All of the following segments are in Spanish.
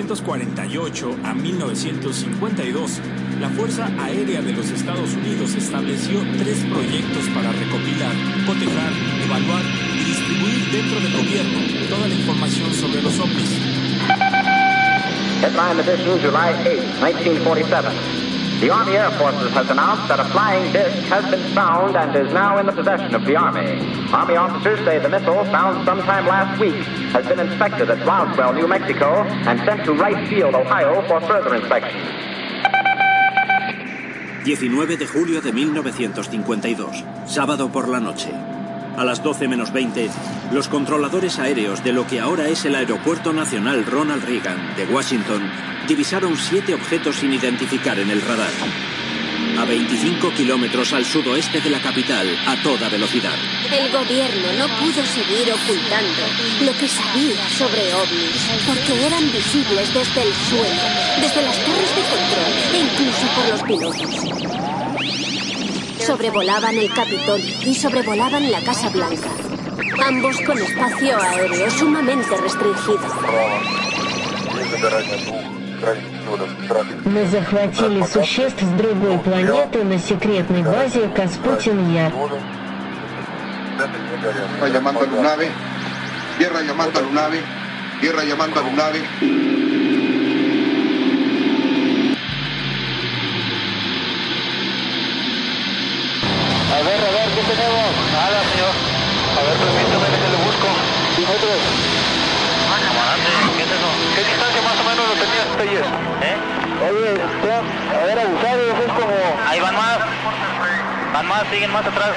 De 1948 a 1952, la Fuerza Aérea de los Estados Unidos estableció tres proyectos para recopilar, cotejar, evaluar y distribuir dentro del gobierno toda la información sobre los ovnis. Headline edition, July 8, 1947. The Army Air Forces has announced that a flying disc has been found and is now in the possession of the Army. Army officers say the missile, found sometime last week, has been inspected at Roswell, New Mexico, and sent to Wright Field, Ohio, for further inspection. 19 de julio de 1952, sábado por la noche. A las 12 menos 20, los controladores aéreos de lo que ahora es el Aeropuerto Nacional Ronald Reagan de Washington divisaron siete objetos sin identificar en el radar. A 25 kilómetros al sudoeste de la capital, a toda velocidad. El gobierno no pudo seguir ocultando lo que sabía sobre ovnis, porque eran visibles desde el suelo, desde las torres de control e incluso por los pilotos. Sobrevolaban el Capitolio y sobrevolaban la Casa Blanca, ambos con espacio aéreo sumamente restringido. Мы захватили существ с другой планеты на секретной базе Каспутин-Яр. Tierra llamando a Lunave. Tierra llamando a Lunave. Tierra llamando a Lunave. A ver, a ver, ¿qué tenemos? Nada, señor. A ver, permítame que le busco. Sí, nosotros. Camarante, ¿qué es eso? ¿Qué distancia más o menos lo tenías, Peyes? ¿Eh? Oye, usted, a ver, abusados, es como... Ahí van más. Van más, siguen más atrás.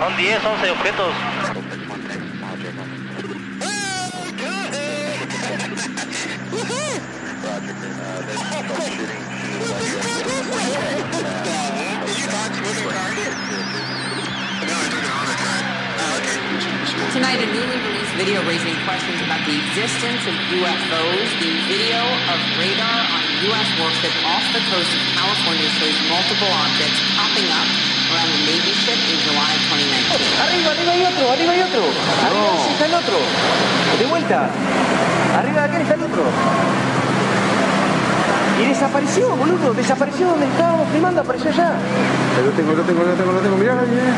Son 10, 11 objetos. Tonight, a newly released video raising questions about the existence of UFOs. The video of radar on a U.S. warship off the coast of California shows multiple objects popping up around the Navy ship in July 2019. Arriba, arriba hay otro, arriba hay otro. Arriba sí está el otro. De vuelta. Arriba de aquel está el otro. Y desapareció, boludo. Desapareció donde estábamos filmando, apareció allá. Lo tengo, lo tengo, lo tengo, lo tengo. Mirá, mirá.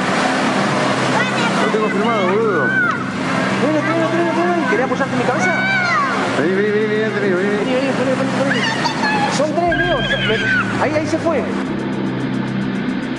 Lo tengo filmado, boludo. ¿Querés apoyarte en mi cabeza? Vení, vení, vení, vení, vení, vení. Vení, vení, vení, vení, vení. Son tres, Leo. Ahí, ahí se fue.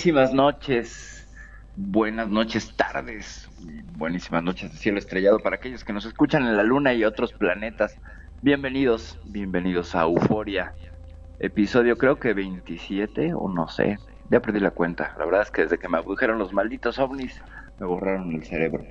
Buenísimas noches, buenas noches, tardes, buenísimas noches de cielo estrellado para aquellos que nos escuchan en la luna y otros planetas. Bienvenidos, bienvenidos a Euforia, episodio creo que 27 o no sé, ya perdí la cuenta. La verdad es que desde que me abdujeron los malditos ovnis me borraron el cerebro.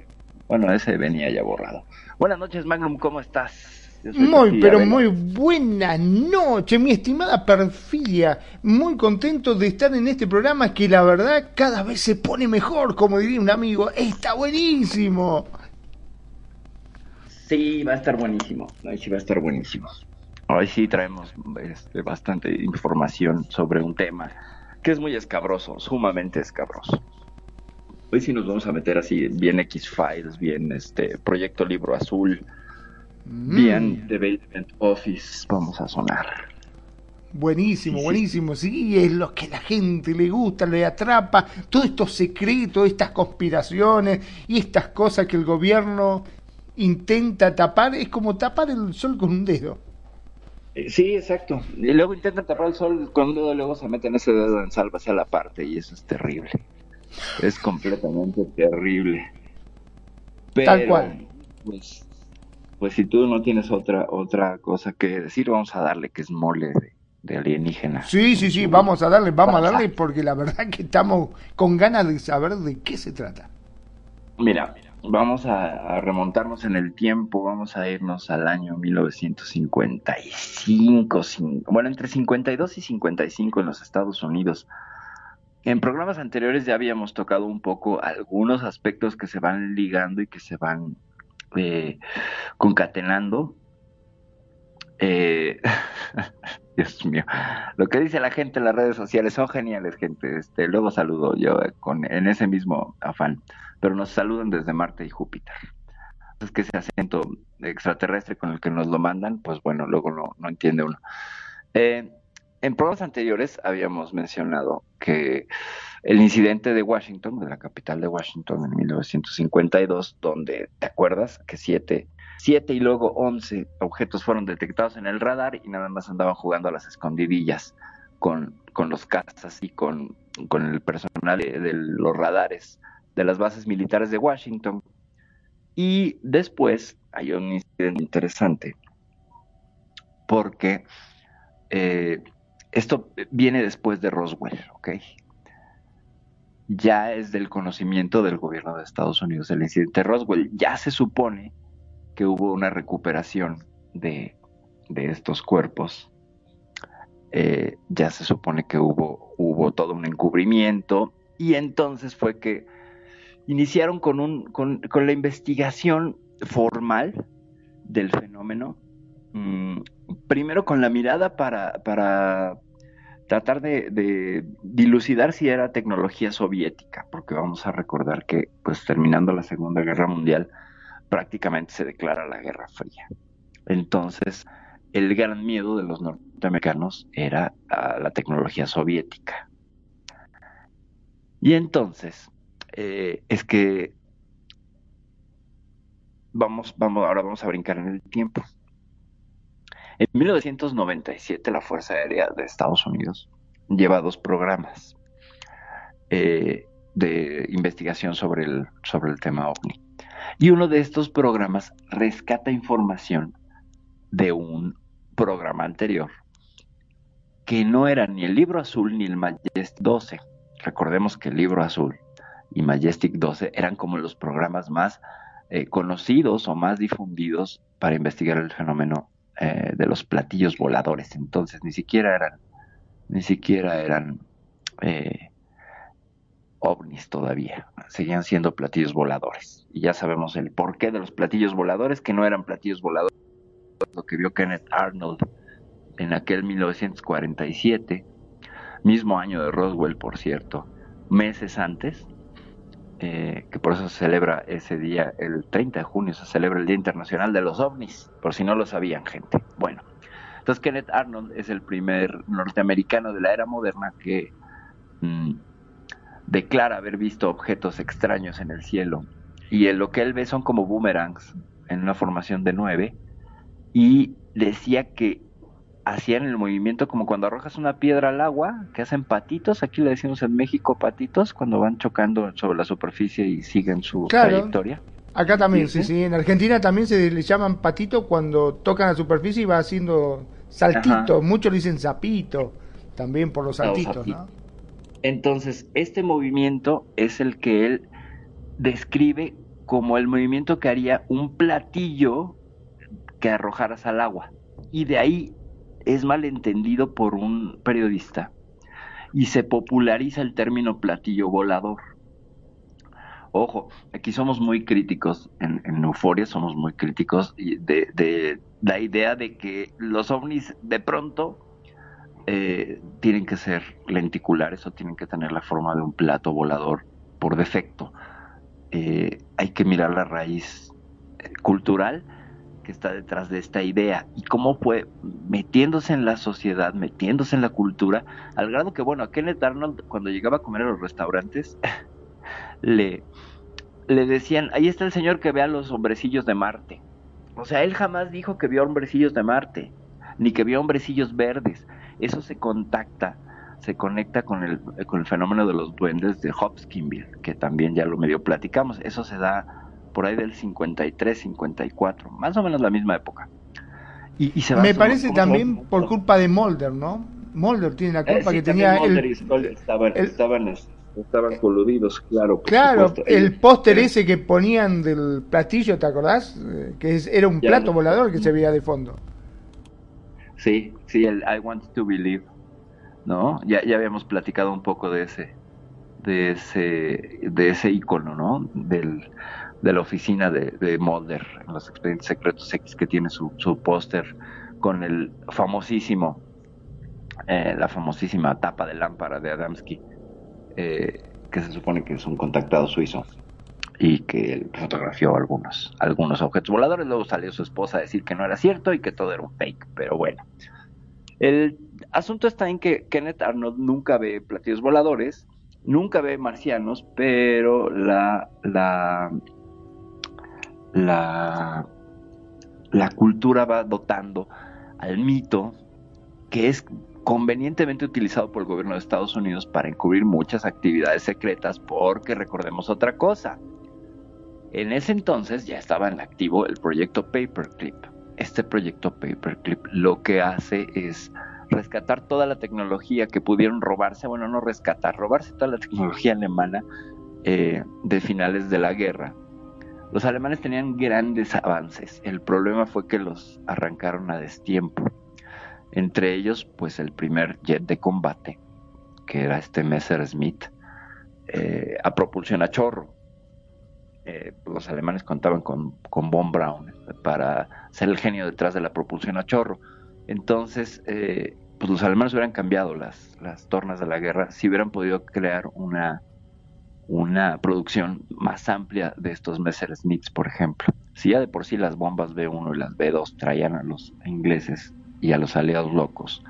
Bueno, ese venía ya borrado. Buenas noches, Magnum, ¿cómo estás? Muy, pero muy buena noche, mi estimada Perfidia. Muy contento de estar en este programa que la verdad cada vez se pone mejor, como diría un amigo. Está buenísimo. Sí, va a estar buenísimo. Hoy sí va a estar buenísimo. Hoy sí traemos este, bastante información sobre un tema que es muy escabroso, sumamente escabroso. Hoy sí nos vamos a meter así, bien X-Files, bien este Proyecto Libro Azul, Mm. bien The Basement Office, vamos a sonar. Buenísimo, buenísimo. Sí, es lo que a la gente le gusta, le atrapa. Todos estos secretos, estas conspiraciones y estas cosas que el gobierno intenta tapar, es como tapar el sol con un dedo. Eh, Sí, exacto. Y luego intentan tapar el sol con un dedo, luego se meten ese dedo en salva hacia la parte y eso es terrible. Es completamente terrible. Pero, Tal cual. Pues, pues si tú no tienes otra otra cosa que decir, vamos a darle que es mole de, de alienígena. Sí, sí, sí, vamos a darle, vamos a darle, porque la verdad que estamos con ganas de saber de qué se trata. Mira, vamos a, a remontarnos en el tiempo, vamos a irnos al año 1955, cin- bueno, entre 52 y 55 en los Estados Unidos. En programas anteriores ya habíamos tocado un poco algunos aspectos que se van ligando y que se van eh, concatenando. Eh, Dios mío, lo que dice la gente en las redes sociales son geniales, gente. Este, luego saludo yo eh, con, en ese mismo afán, pero nos saludan desde Marte y Júpiter. Es que ese acento extraterrestre con el que nos lo mandan, pues bueno, luego no, no entiende uno. Eh, en programas anteriores habíamos mencionado que el incidente de Washington, de la capital de Washington en 1952, donde, ¿te acuerdas? Que siete, siete y luego once objetos fueron detectados en el radar y nada más andaban jugando a las escondidillas con, con los cazas y con, con el personal de, los radares de las bases militares de Washington. Y después hay un incidente interesante porque eh, esto viene después de Roswell, ¿ok? Ya es del conocimiento del gobierno de Estados Unidos el incidente de Roswell. Ya se supone que hubo una recuperación de, de estos cuerpos. Eh, ya se supone que hubo, hubo todo un encubrimiento y entonces fue que iniciaron con, un, con, con la investigación formal del fenómeno. Mm, primero con la mirada para, para tratar de, dilucidar si era tecnología soviética, porque vamos a recordar que, pues terminando la Segunda Guerra Mundial, prácticamente se declara la Guerra Fría. Entonces, el gran miedo de los norteamericanos era a la tecnología soviética. Y entonces, eh, es que vamos, vamos, ahora vamos a brincar en el tiempo. En 1997 la Fuerza Aérea de Estados Unidos lleva dos programas eh, de investigación sobre el, sobre el tema ovni. Y uno de estos programas rescata información de un programa anterior que no era ni el libro azul ni el Majestic 12. Recordemos que el libro azul y Majestic 12 eran como los programas más eh, conocidos o más difundidos para investigar el fenómeno eh, de los platillos voladores. Entonces ni siquiera eran, ni siquiera eran eh, ovnis todavía. Seguían siendo platillos voladores. Y ya sabemos el porqué de los platillos voladores, que no eran platillos voladores. Lo que vio Kenneth Arnold en aquel 1947, mismo año de Roswell, por cierto, meses antes, eh, que por eso se celebra ese día, el 30 de junio, se celebra el Día Internacional de los OVNIs, por si no lo sabían, gente. Bueno, entonces Kenneth Arnold es el primer norteamericano de la era moderna que mmm, declara haber visto objetos extraños en el cielo. Y lo que él ve son como boomerangs en una formación de nueve. Y decía que hacían el movimiento como cuando arrojas una piedra al agua, que hacen patitos, aquí le decimos en México patitos, cuando van chocando sobre la superficie y siguen su Claro. trayectoria. Acá también, sí, sí. En Argentina también se le llaman patito cuando tocan la superficie y va haciendo saltito. Ajá. Muchos le dicen zapito, también por los saltitos. ¿no? Entonces, este movimiento es el que él describe como el movimiento que haría un platillo que arrojaras al agua. Y de ahí es malentendido por un periodista y se populariza el término platillo volador. Ojo, aquí somos muy críticos, en, en Euforia somos muy críticos de, de la idea de que los ovnis de pronto eh, tienen que ser lenticulares o tienen que tener la forma de un plato volador por defecto. Eh, hay que mirar la raíz eh, cultural que está detrás de esta idea y cómo fue metiéndose en la sociedad, metiéndose en la cultura, al grado que, bueno, a Kenneth Arnold cuando llegaba a comer a los restaurantes, le, le decían, ahí está el señor que ve a los hombrecillos de Marte. O sea, él jamás dijo que vio hombrecillos de Marte, ni que vio hombrecillos verdes. Eso se contacta, se conecta con el, con el fenómeno de los duendes de Hopkinsville, que también ya lo medio platicamos. Eso se da por ahí del 53, 54, más o menos la misma época. Y, y se Me parece ¿cómo se también por culpa de Mulder, ¿no? Mulder tiene la Eh, culpa sí, que tenía el, y estaban, el- estaban, estaban coludidos, claro. Claro, supuesto. el póster ese que ponían del platillo, ¿te acordás? Eh, Que es- era un plato no. volador que se veía de fondo. Sí, sí, el I Want to Believe, ¿no? Ya, ya habíamos platicado un poco de ese, de ese, de ese icono, ¿no? Del, de la oficina de, de Mulder en los expedientes secretos X que tiene su, su póster con el famosísimo, eh, la famosísima tapa de lámpara de Adamski, eh, que se supone que es un contactado suizo y que él fotografió algunos, algunos objetos voladores. Luego salió su esposa a decir que no era cierto y que todo era un fake, pero bueno. El asunto está en que Kenneth Arnold nunca ve platillos voladores, nunca ve marcianos, pero la, la, la, cultura va dotando al mito que es convenientemente utilizado por el gobierno de Estados Unidos para encubrir muchas actividades secretas, porque recordemos otra cosa. En ese entonces ya estaba en activo el proyecto Paperclip. Este proyecto Paperclip lo que hace es rescatar toda la tecnología que pudieron robarse, bueno, no rescatar, robarse toda la tecnología alemana eh, de finales de la guerra. Los alemanes tenían grandes avances, el problema fue que los arrancaron a destiempo. Entre ellos, pues el primer jet de combate, que era este Messerschmitt, eh, a propulsión a chorro. Eh, los alemanes contaban con, con Von Braun para ser el genio detrás de la propulsión a chorro. Entonces, eh, pues los alemanes hubieran cambiado las, las tornas de la guerra si hubieran podido crear una, una producción más amplia de estos Messerschmitts, por ejemplo. Si ya de por sí las bombas B1 y las B2 traían a los ingleses y a los aliados locos,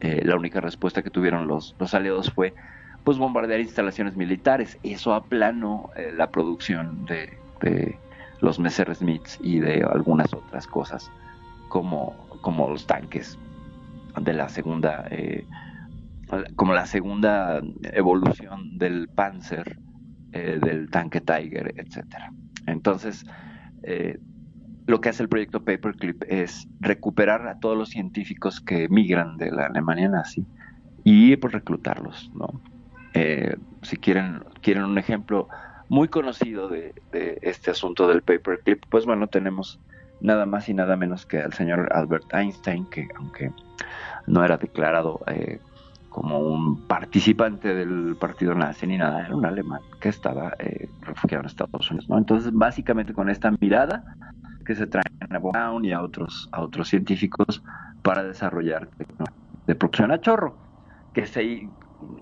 eh, la única respuesta que tuvieron los, aliados fue pues bombardear instalaciones militares. Eso aplanó eh, la producción de, los Messerschmitts y de algunas otras cosas como, como los tanques de la segunda eh, como la segunda evolución del Panzer eh, del tanque Tiger etcétera. Entonces eh, lo que hace el proyecto Paperclip es recuperar a todos los científicos que migran de la Alemania nazi y pues reclutarlos no eh, si quieren quieren un ejemplo muy conocido de, de este asunto del paperclip pues bueno tenemos nada más y nada menos que al señor Albert Einstein, que aunque no era declarado eh, como un participante del partido nazi ni nada, era un alemán que estaba eh, refugiado en Estados Unidos. Entonces, básicamente con esta mirada que se traen a Brown y a otros, a otros científicos para desarrollar de propulsión a chorro, que se,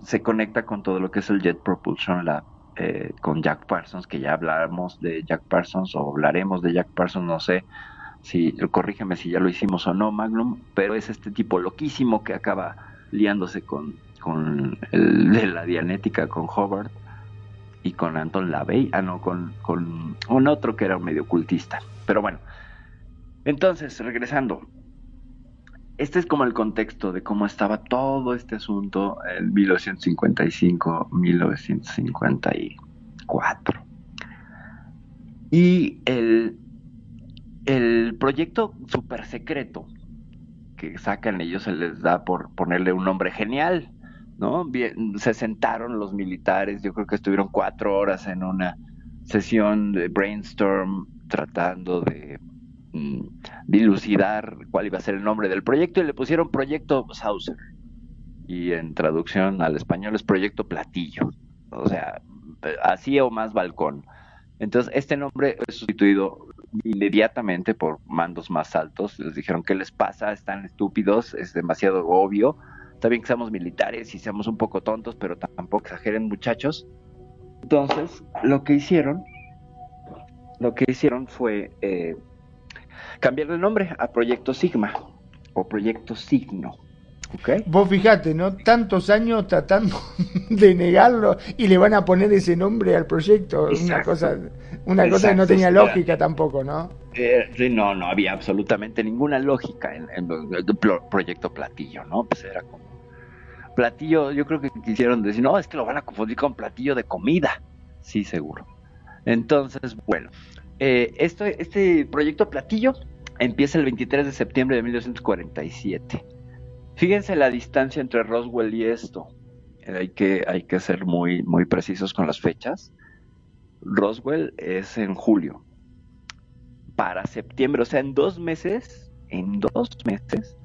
se conecta con todo lo que es el Jet Propulsion Lab eh, con Jack Parsons, que ya hablamos de Jack Parsons o hablaremos de Jack Parsons, no sé si, corrígeme si ya lo hicimos o no, Magnum, pero es este tipo loquísimo que acaba liándose con, con el de la dianética, con Hobart y con Anton LaVey, ah no, con, con un otro que era un medio ocultista, pero bueno, entonces, regresando, este es como el contexto de cómo estaba todo este asunto en 1955-1954. Y el, el proyecto super secreto que sacan ellos se les da por ponerle un nombre genial, ¿no? Bien, se sentaron los militares, yo creo que estuvieron cuatro horas en una sesión de brainstorm tratando de mm, dilucidar cuál iba a ser el nombre del proyecto y le pusieron Proyecto Saucer. Y en traducción al español es Proyecto Platillo. O sea, así o más balcón. Entonces, este nombre es sustituido inmediatamente por mandos más altos. Les dijeron, ¿qué les pasa? Están estúpidos, es demasiado obvio. Está bien que seamos militares y seamos un poco tontos, pero tampoco exageren, muchachos. Entonces, lo que hicieron, lo que hicieron fue eh, cambiarle el nombre a Proyecto Sigma o Proyecto Signo. Vos fijate, ¿no? Tantos años tratando de negarlo y le van a poner ese nombre al proyecto. Una cosa, una cosa que no tenía lógica tampoco, ¿no? Eh, no, no había absolutamente ninguna lógica en, en el Proyecto Platillo, ¿no? Pues era como platillo, yo creo que quisieron decir, no, es que lo van a confundir con platillo de comida. Sí, seguro. Entonces, bueno, eh, esto, este proyecto Platillo empieza el 23 de septiembre de 1947. Fíjense la distancia entre Roswell y esto. Hay que, hay que ser muy, muy precisos con las fechas. Roswell es en julio. Para septiembre, o sea, en dos meses, en dos meses,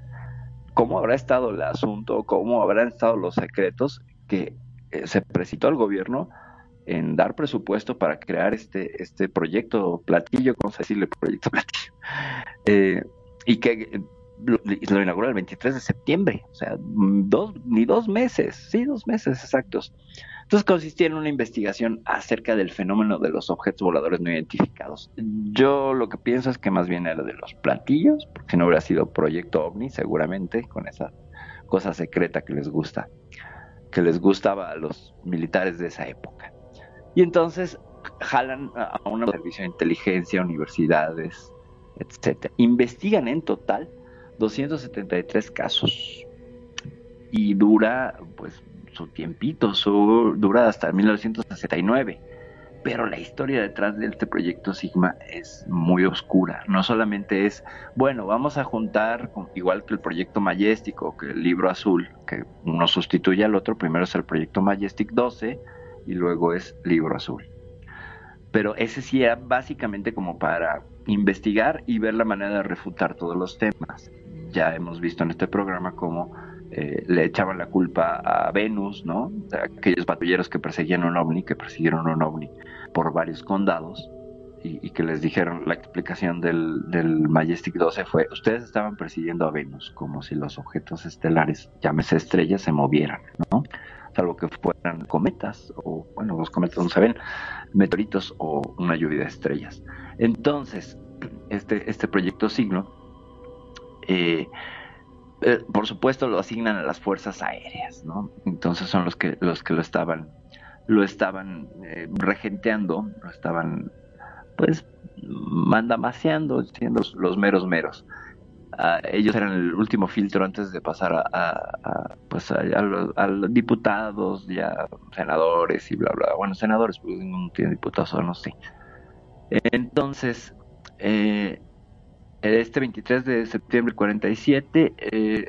¿cómo habrá estado el asunto? ¿Cómo habrán estado los secretos que eh, se precipitó al gobierno en dar presupuesto para crear este, este proyecto platillo, vamos a decirle proyecto platillo, eh, y que lo, lo inauguró el 23 de septiembre, o sea, dos, ni dos meses, sí, dos meses exactos. Entonces consistía en una investigación acerca del fenómeno de los objetos voladores no identificados. Yo lo que pienso es que más bien era de los platillos, porque no hubiera sido proyecto ovni, seguramente, con esa cosa secreta que les gusta, que les gustaba a los militares de esa época. Y entonces jalan a un servicio de inteligencia, universidades, etcétera. Investigan en total 273 casos y dura pues su tiempito, su dura hasta 1969. Pero la historia detrás de este proyecto Sigma es muy oscura. No solamente es, bueno, vamos a juntar, igual que el proyecto Majestic o que el libro azul, que uno sustituye al otro, primero es el proyecto Majestic 12 y luego es libro azul. Pero ese sí era básicamente como para investigar y ver la manera de refutar todos los temas. Ya hemos visto en este programa cómo eh, le echaban la culpa a Venus, ¿no? De aquellos patrulleros que perseguían un ovni, que persiguieron un ovni por varios condados y, y que les dijeron la explicación del, del Majestic 12 fue, ustedes estaban persiguiendo a Venus como si los objetos estelares, llámese estrellas, se movieran, ¿no? Salvo que fueran cometas, o bueno, los cometas no se ven, meteoritos o una lluvia de estrellas. Entonces, este, este proyecto Signo, eh, eh, por supuesto lo asignan a las fuerzas aéreas, ¿no? Entonces son los que los que lo estaban lo estaban eh, regenteando, lo estaban pues mandamaseando, siendo los, meros meros. Ah, ellos eran el último filtro antes de pasar a, pues a, los, diputados, ya senadores y bla bla. Bueno, senadores, pues no tiene diputados, no sé. Entonces, eh, este 23 de septiembre del 47 eh,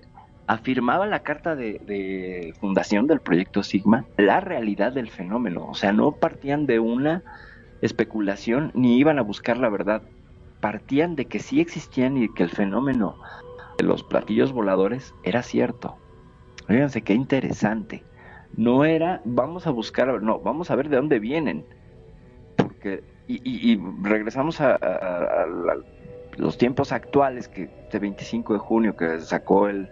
afirmaba la carta de, de fundación del proyecto Sigma la realidad del fenómeno. O sea, no partían de una especulación ni iban a buscar la verdad. Partían de que sí existían y que el fenómeno de los platillos voladores era cierto. Fíjense qué interesante. No era, vamos a buscar, no, vamos a ver de dónde vienen. Porque, y, y- y regresamos a, a- a- a la- los tiempos actuales, que este 25 de junio que sacó el,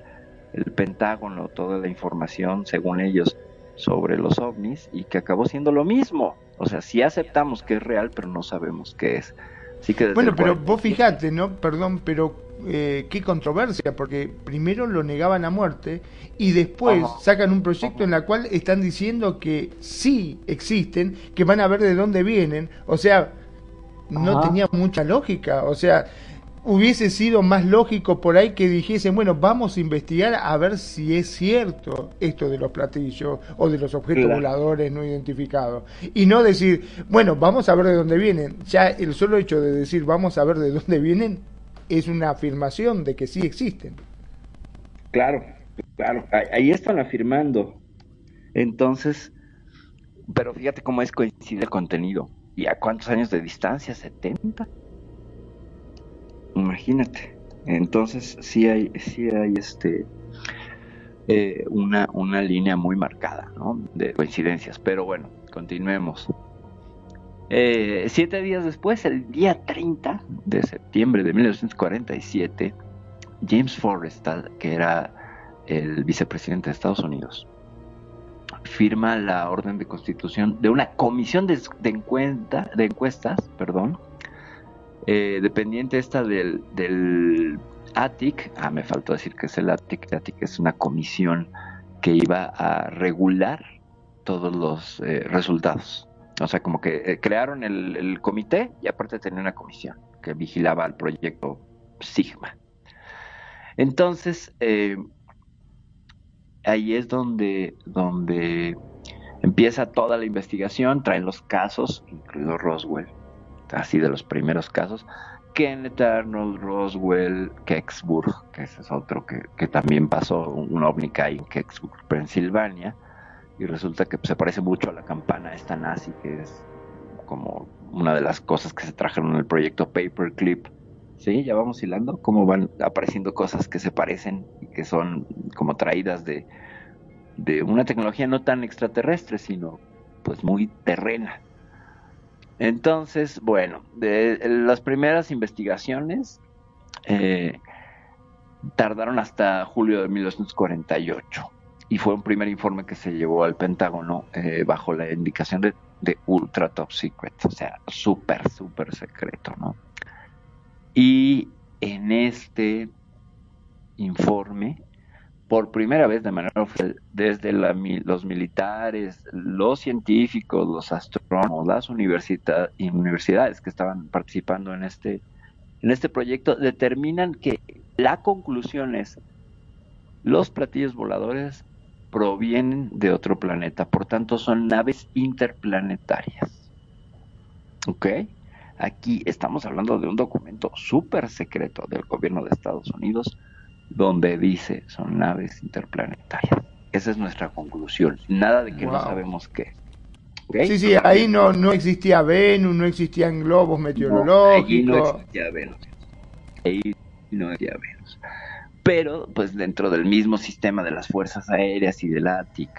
el Pentágono toda la información, según ellos, sobre los ovnis y que acabó siendo lo mismo. O sea, sí aceptamos que es real, pero no sabemos qué es. Así que Bueno, pero cual- vos fijate, ¿no? Perdón, pero eh, qué controversia, porque primero lo negaban a muerte y después Ajá. sacan un proyecto en la cual están diciendo que sí existen, que van a ver de dónde vienen. O sea, no Ajá. tenía mucha lógica. O sea, hubiese sido más lógico por ahí que dijesen, bueno, vamos a investigar a ver si es cierto esto de los platillos o de los objetos Claro. voladores no identificados. Y no decir, bueno, vamos a ver de dónde vienen. Ya el solo hecho de decir vamos a ver de dónde vienen es una afirmación de que sí existen. Claro, claro, ahí, ahí están afirmando. Entonces, pero fíjate cómo es coincide el contenido. ¿Y a cuántos años de distancia? ¿70? Imagínate. Entonces, sí hay, sí hay este eh, una, una línea muy marcada, ¿no? De coincidencias. Pero bueno, continuemos. Eh, siete días después, el día 30 de septiembre de 1947, James Forrestal, que era el vicepresidente de Estados Unidos, firma la orden de constitución de una comisión de, de de encuestas, perdón, eh, dependiente esta del, del ATIC, ah, me faltó decir que es el ATIC, el ATIC es una comisión que iba a regular todos los eh, resultados. O sea, como que eh, crearon el, comité y aparte tenía una comisión que vigilaba el proyecto Sigma. Entonces, ahí es donde, donde empieza toda la investigación, traen los casos, incluido Roswell, así de los primeros casos, Kenneth Arnold, Roswell, Kecksburg, que ese es otro que, que también pasó, un ovni hay en Kecksburg, Pensilvania, y resulta que se parece mucho a la campana esta nazi, que es como una de las cosas que se trajeron en el proyecto Paperclip. Sí, ya vamos hilando cómo van apareciendo cosas que se parecen y que son como traídas de, de una tecnología no tan extraterrestre, sino pues muy terrena. Entonces, bueno, las primeras investigaciones eh, tardaron hasta julio de 1948 y fue un primer informe que se llevó al Pentágono eh, bajo la indicación de, de, ultra top secret, o sea, súper, súper secreto, ¿no? Y en este informe, por primera vez de manera oficial, desde la, los militares, los científicos, los astrónomos, las universidad, universidades que estaban participando en este, en este proyecto, determinan que la conclusión es los platillos voladores provienen de otro planeta, por tanto son naves interplanetarias. ¿Ok? Aquí estamos hablando de un documento súper secreto del gobierno de Estados Unidos donde dice son naves interplanetarias. Esa es nuestra conclusión. Nada de que wow. no sabemos qué. ¿Okay? Sí, sí, ahí no, no existía Venus, no existían globos meteorológicos. No, ahí no existía Venus. Ahí no existía Venus. Pero, pues dentro del mismo sistema de las fuerzas aéreas y del ATIC,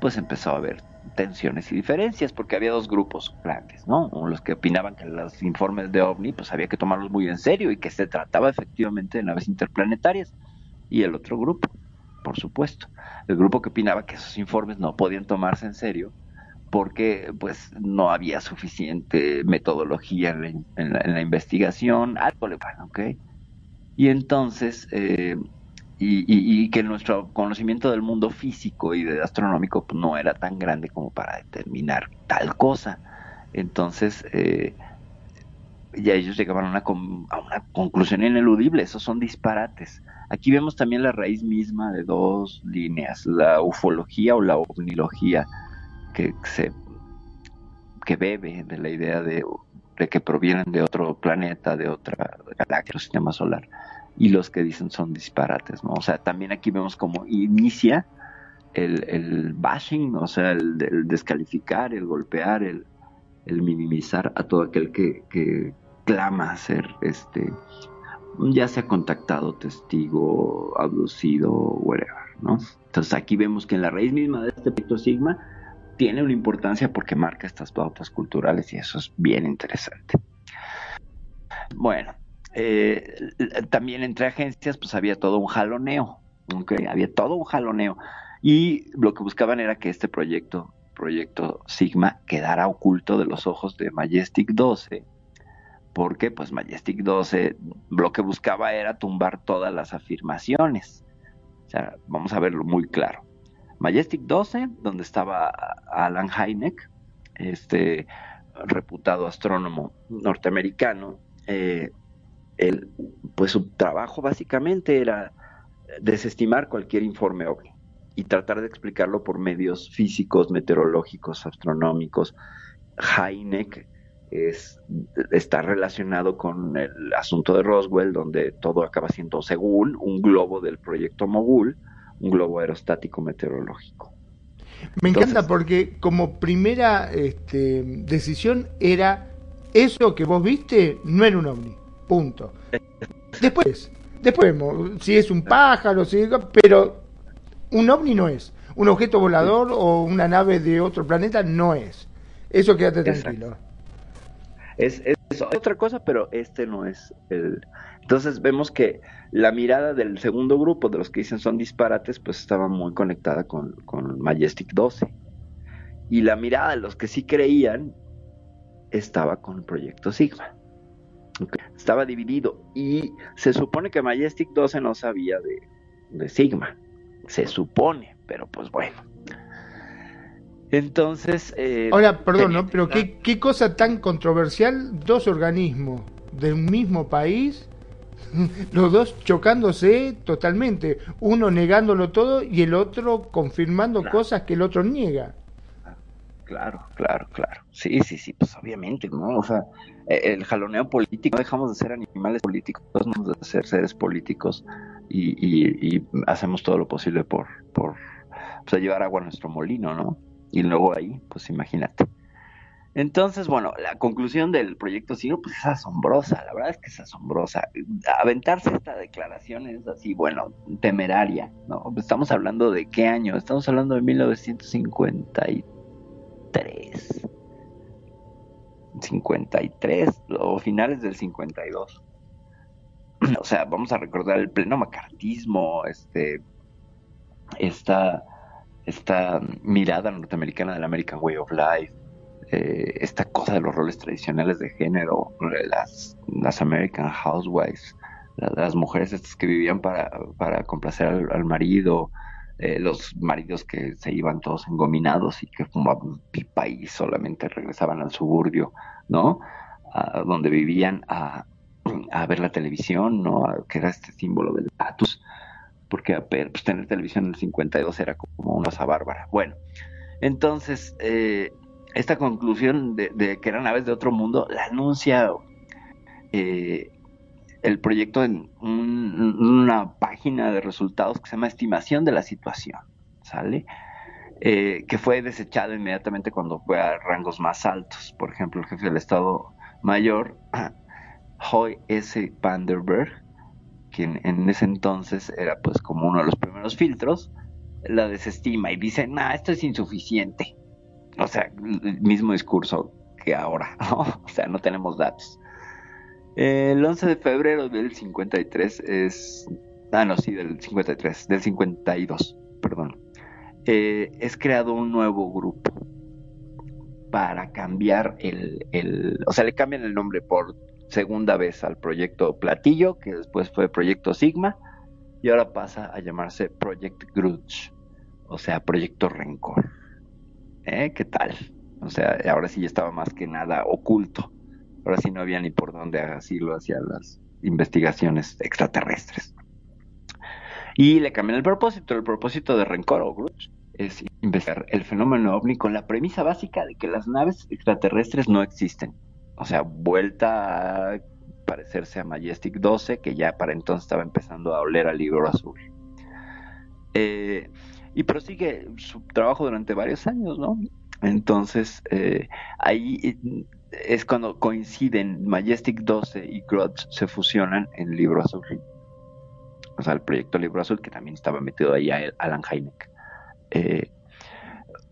pues empezó a haber tensiones y diferencias, porque había dos grupos grandes, ¿no? Los que opinaban que los informes de OVNI, pues había que tomarlos muy en serio y que se trataba efectivamente de naves interplanetarias. Y el otro grupo, por supuesto, el grupo que opinaba que esos informes no podían tomarse en serio porque pues no había suficiente metodología en la, en la, investigación, algo le bueno, ¿ok? Y entonces, eh, y, que nuestro conocimiento del mundo físico y de astronómico pues, no era tan grande como para determinar tal cosa. Entonces, eh, ya ellos llegaban a una, a una conclusión ineludible, esos son disparates. Aquí vemos también la raíz misma de dos líneas, la ufología o la ovnilogía, que se que bebe de la idea de, que provienen de otro planeta, de otra galaxia, sistema solar, y los que dicen son disparates, ¿no? O sea, también aquí vemos cómo inicia el, el bashing, o sea, el, descalificar, el golpear, el, el minimizar a todo aquel que, que clama ser este ya sea contactado, testigo, abducido, whatever, ¿no? Entonces aquí vemos que en la raíz misma de este Picto Sigma tiene una importancia porque marca estas pautas culturales y eso es bien interesante. Bueno, eh, también entre agencias pues había todo un jaloneo, ¿okay? había todo un jaloneo y lo que buscaban era que este proyecto, proyecto Sigma, quedara oculto de los ojos de Majestic 12 porque pues Majestic 12 lo que buscaba era tumbar todas las afirmaciones. O sea, vamos a verlo muy claro. Majestic 12, donde estaba Alan Hynek, este reputado astrónomo norteamericano, eh, él, pues su trabajo básicamente era desestimar cualquier informe OVNI y tratar de explicarlo por medios físicos, meteorológicos, astronómicos. Hynek es, está relacionado con el asunto de Roswell, donde todo acaba siendo, según un globo del proyecto Mogul, un globo aerostático meteorológico. Me Entonces, encanta porque como primera este, decisión era eso que vos viste no era un ovni, punto. Después, después si es un pájaro, si, pero un ovni no es. Un objeto volador o una nave de otro planeta no es. Eso quédate tranquilo. Exacto. Es, otra cosa, pero este no es el. Entonces vemos que la mirada del segundo grupo, de los que dicen son disparates, pues estaba muy conectada con, con Majestic 12. Y la mirada de los que sí creían estaba con el proyecto Sigma. Estaba dividido y se supone que Majestic 12 no sabía de, de Sigma. Se supone, pero pues bueno. Entonces... eh, Ahora, perdón, ¿no? Pero qué, qué cosa tan controversial, dos organismos del mismo país, los dos chocándose totalmente, uno negándolo todo y el otro confirmando cosas que el otro niega. Claro, claro, claro. Sí, sí, sí, pues obviamente, ¿no? O sea, eh, el jaloneo político, no dejamos de ser animales políticos, no dejamos de ser seres políticos y, y- y hacemos todo lo posible por, por pues, llevar agua a nuestro molino, ¿no? Y luego ahí, pues imagínate. Entonces, bueno, la conclusión del proyecto Siglo, pues es asombrosa, la verdad es que es asombrosa. Aventarse esta declaración es así, bueno, temeraria, ¿no? Estamos hablando de qué año? Estamos hablando de 1953. 53 o finales del 52. O sea, vamos a recordar el pleno macartismo, este, esta, esta mirada norteamericana del American Way of Life, eh, esta cosa de los roles tradicionales de género, las, las American Housewives, la- las mujeres estas que vivían para, para complacer al, marido, eh, los maridos que se iban todos engominados y que fumaban pipa y solamente regresaban al suburbio, ¿no? A donde vivían a, a ver la televisión, ¿no? Que era este símbolo del estatus, porque pues, tener televisión en el 52 era como una cosa bárbara. Bueno, entonces, eh, esta conclusión de, que eran aves de otro mundo la anuncia eh, el proyecto en un- una página de resultados que se llama Estimación de la Situación, ¿sale? Eh, que fue desechado inmediatamente cuando fue a rangos más altos. Por ejemplo, el jefe del Estado Mayor, Hoy S. Vanderberg, quien en ese entonces era pues como uno de los primeros filtros, la desestima y dice, nah, esto es insuficiente. O sea, el mismo discurso que ahora, ¿no? O sea, no tenemos datos. El 11 de febrero del 53 es... Ah, no, sí, del 53, del 52, perdón. Eh, es creado un nuevo grupo para cambiar el, el... O sea, le cambian el nombre por segunda vez al proyecto Platillo, que después fue Proyecto Sigma, y ahora pasa a llamarse Project Grudge, o sea, Proyecto Rencor. ¿Eh? ¿Qué tal? O sea, ahora sí ya estaba más que nada oculto. Ahora sí no había ni por dónde asilo hacia las investigaciones extraterrestres. Y le cambian el propósito. El propósito de Rencor o Grudge es investigar el fenómeno ovni con la premisa básica de que las naves extraterrestres no existen. O sea, vuelta a parecerse a Majestic 12, que ya para entonces estaba empezando a oler al libro azul. Eh, y prosigue su trabajo durante varios años, ¿no? Entonces, eh, ahí eh, es cuando coinciden Majestic 12 y Grudge se fusionan en Libro Azul. O sea, el proyecto Libro Azul, que también estaba metido ahí Alan Hynek.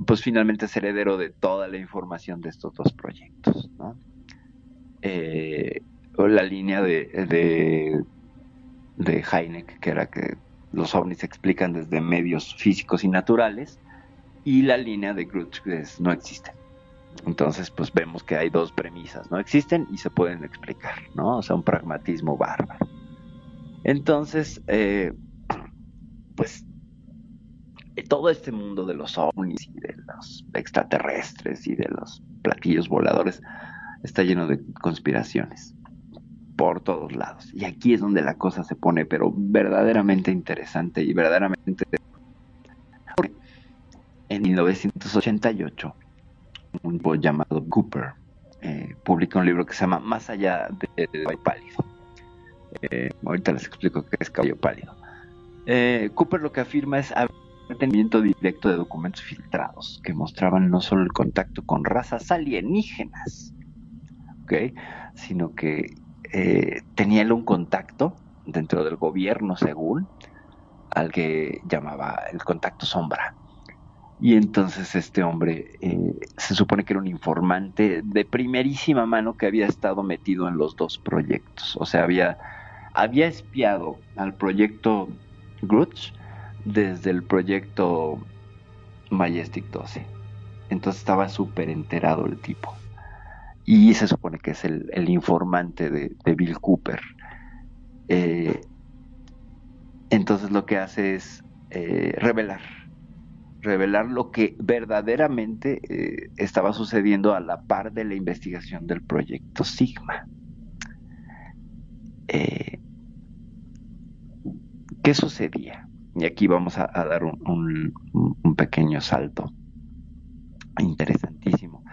Pues finalmente es heredero de toda la información de estos dos proyectos, ¿no? Eh, la línea de, de, de Hynek, que era que los ovnis se explican desde medios físicos y naturales, y la línea de que es no existen. Entonces, pues vemos que hay dos premisas, no existen y se pueden explicar, ¿no? O sea, un pragmatismo bárbaro. Entonces, eh, pues todo este mundo de los ovnis y de los extraterrestres y de los platillos voladores está lleno de conspiraciones por todos lados. Y aquí es donde la cosa se pone, pero verdaderamente interesante y verdaderamente... En 1988, un tipo llamado Cooper eh, publica un libro que se llama Más allá del caballo pálido. Eh, ahorita les explico qué es caballo pálido. Eh, Cooper lo que afirma es haber entendimiento directo de documentos filtrados que mostraban no solo el contacto con razas alienígenas, sino que eh, tenía un contacto dentro del gobierno, según, al que llamaba el contacto sombra. Y entonces este hombre eh, se supone que era un informante de primerísima mano que había estado metido en los dos proyectos. O sea, había, había espiado al proyecto Grudge desde el proyecto Majestic 12. Entonces estaba súper enterado el tipo. Y se supone que es el, informante de, Bill Cooper. Eh, entonces lo que hace es eh, revelar, revelar lo que verdaderamente eh, estaba sucediendo a la par de la investigación del proyecto Sigma. ¿Qué sucedía? Y aquí vamos a, dar un, pequeño salto interesantísimo.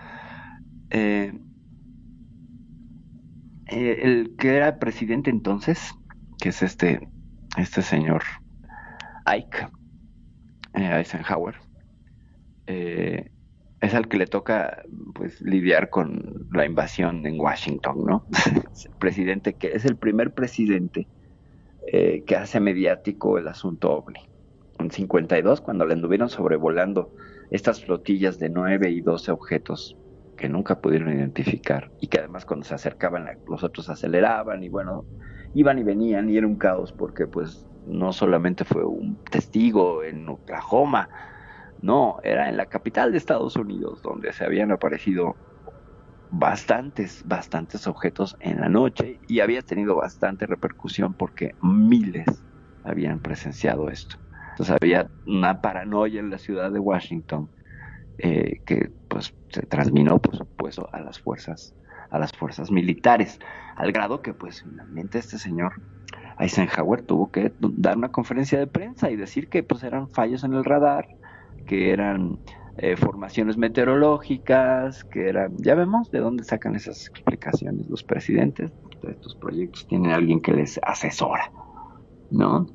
Eh, el que era presidente entonces, que es este, este señor Ike eh, Eisenhower, eh, es al que le toca pues lidiar con la invasión en Washington, ¿no? es el presidente que es el primer presidente eh, que hace mediático el asunto OVNI. En 52, cuando le anduvieron sobrevolando estas flotillas de 9 y 12 objetos que nunca pudieron identificar y que además cuando se acercaban los otros aceleraban y bueno, iban y venían y era un caos porque pues no solamente fue un testigo en Oklahoma, no, era en la capital de Estados Unidos donde se habían aparecido bastantes, bastantes objetos en la noche y había tenido bastante repercusión porque miles habían presenciado esto. Entonces había una paranoia en la ciudad de Washington eh, que pues se transminó por supuesto a las fuerzas a las fuerzas militares al grado que pues finalmente este señor Eisenhower tuvo que dar una conferencia de prensa y decir que pues eran fallos en el radar que eran eh, formaciones meteorológicas que eran ya vemos de dónde sacan esas explicaciones los presidentes de estos proyectos tienen alguien que les asesora no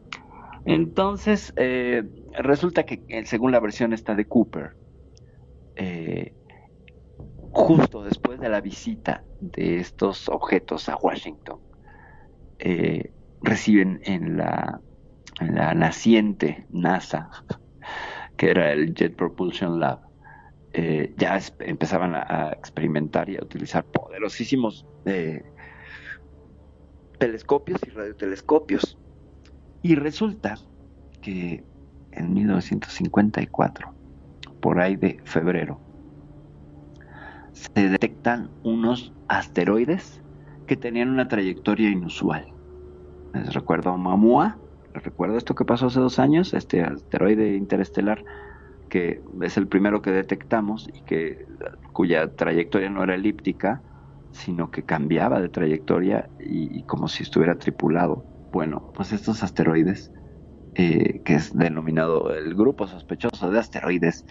entonces eh, resulta que según la versión esta de Cooper eh, justo después de la visita de estos objetos a Washington, eh, reciben en la, en la, naciente NASA, que era el Jet Propulsion Lab, eh, ya empezaban a, experimentar y a utilizar poderosísimos telescopios y radiotelescopios. Y resulta que en 1954, por ahí de febrero, se detectan unos asteroides que tenían una trayectoria inusual. Les recuerdo Mamua, les recuerdo esto que pasó hace dos años, este asteroide interestelar que es el primero que detectamos y que cuya trayectoria no era elíptica, sino que cambiaba de trayectoria y, y como si estuviera tripulado. Bueno, pues estos asteroides, eh, que es denominado el grupo sospechoso de asteroides,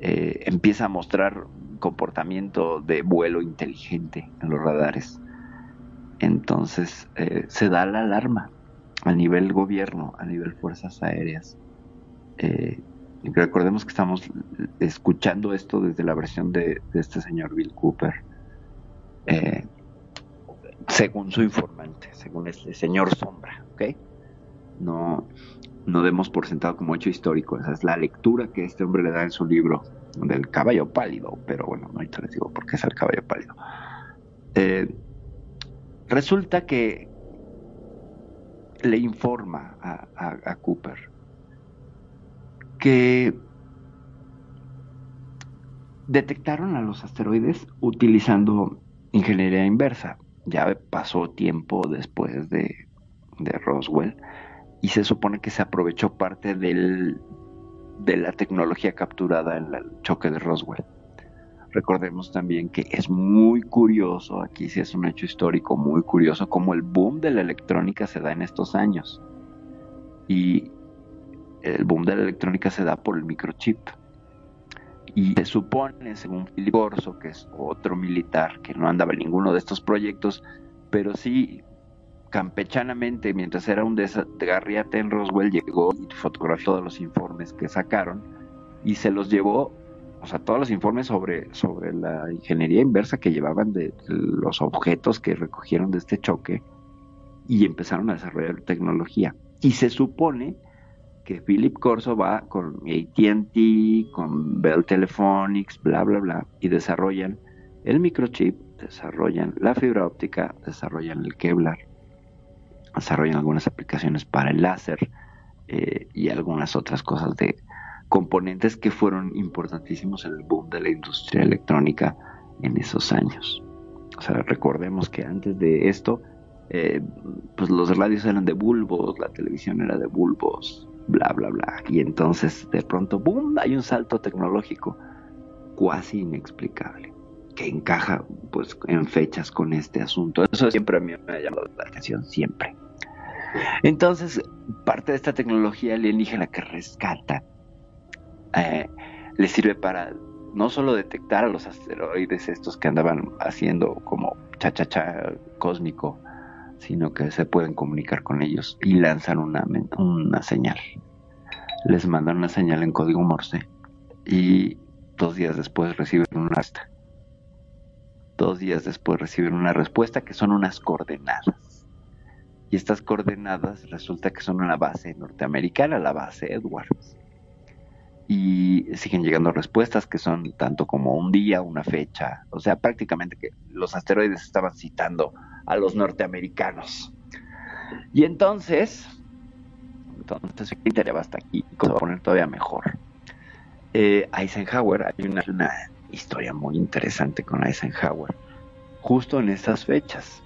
eh, empieza a mostrar comportamiento de vuelo inteligente en los radares. Entonces eh, se da la alarma a nivel gobierno, a nivel fuerzas aéreas. Eh, recordemos que estamos escuchando esto desde la versión de, este señor Bill Cooper, según su informante, según este señor Sombra, ¿ok? No, no demos por sentado como hecho histórico, esa es la lectura que este hombre le da en su libro del caballo pálido, pero bueno, ahorita les digo por qué es el caballo pálido. Eh, resulta que le informa a, a, Cooper que detectaron a los asteroides utilizando ingeniería inversa. Ya pasó tiempo después de, de Roswell y se supone que se aprovechó parte del, de la tecnología capturada en el choque de Roswell. Recordemos también que es muy curioso, aquí sí es un hecho histórico muy curioso, cómo el boom de la electrónica se da en estos años. Y el boom de la electrónica se da por el microchip. Y se supone, según Philip Corso, que es otro militar que no andaba en ninguno de estos proyectos, pero sí campechanamente, mientras era un desgarriate en Roswell, llegó y fotografió todos los informes que sacaron y se los llevó, o sea, todos los informes sobre, sobre la ingeniería inversa que llevaban de los objetos que recogieron de este choque y empezaron a desarrollar tecnología. Y se supone que Philip Corso va con ATT, con Bell Telephonics, bla, bla, bla, y desarrollan el microchip, desarrollan la fibra óptica, desarrollan el Kevlar desarrollan algunas aplicaciones para el láser eh, y algunas otras cosas de componentes que fueron importantísimos en el boom de la industria electrónica en esos años. O sea, recordemos que antes de esto, eh, pues los radios eran de bulbos, la televisión era de bulbos, bla, bla, bla. Y entonces de pronto, ¡boom!, hay un salto tecnológico cuasi inexplicable que encaja pues en fechas con este asunto. Eso siempre a mí me ha llamado la atención, siempre. Entonces, parte de esta tecnología alienígena que rescata eh, le sirve para no solo detectar a los asteroides estos que andaban haciendo como cha-cha-cha cósmico, sino que se pueden comunicar con ellos y lanzan una, una señal. Les mandan una señal en código Morse y dos días después reciben una respuesta. Dos días después reciben una respuesta que son unas coordenadas. Y estas coordenadas resulta que son una base norteamericana, la base Edwards y siguen llegando respuestas que son tanto como un día, una fecha, o sea, prácticamente que los asteroides estaban citando a los norteamericanos. Y entonces, entonces ya hasta aquí, se va a poner todavía mejor. Eh, Eisenhower, hay una, historia muy interesante con Eisenhower, justo en estas fechas.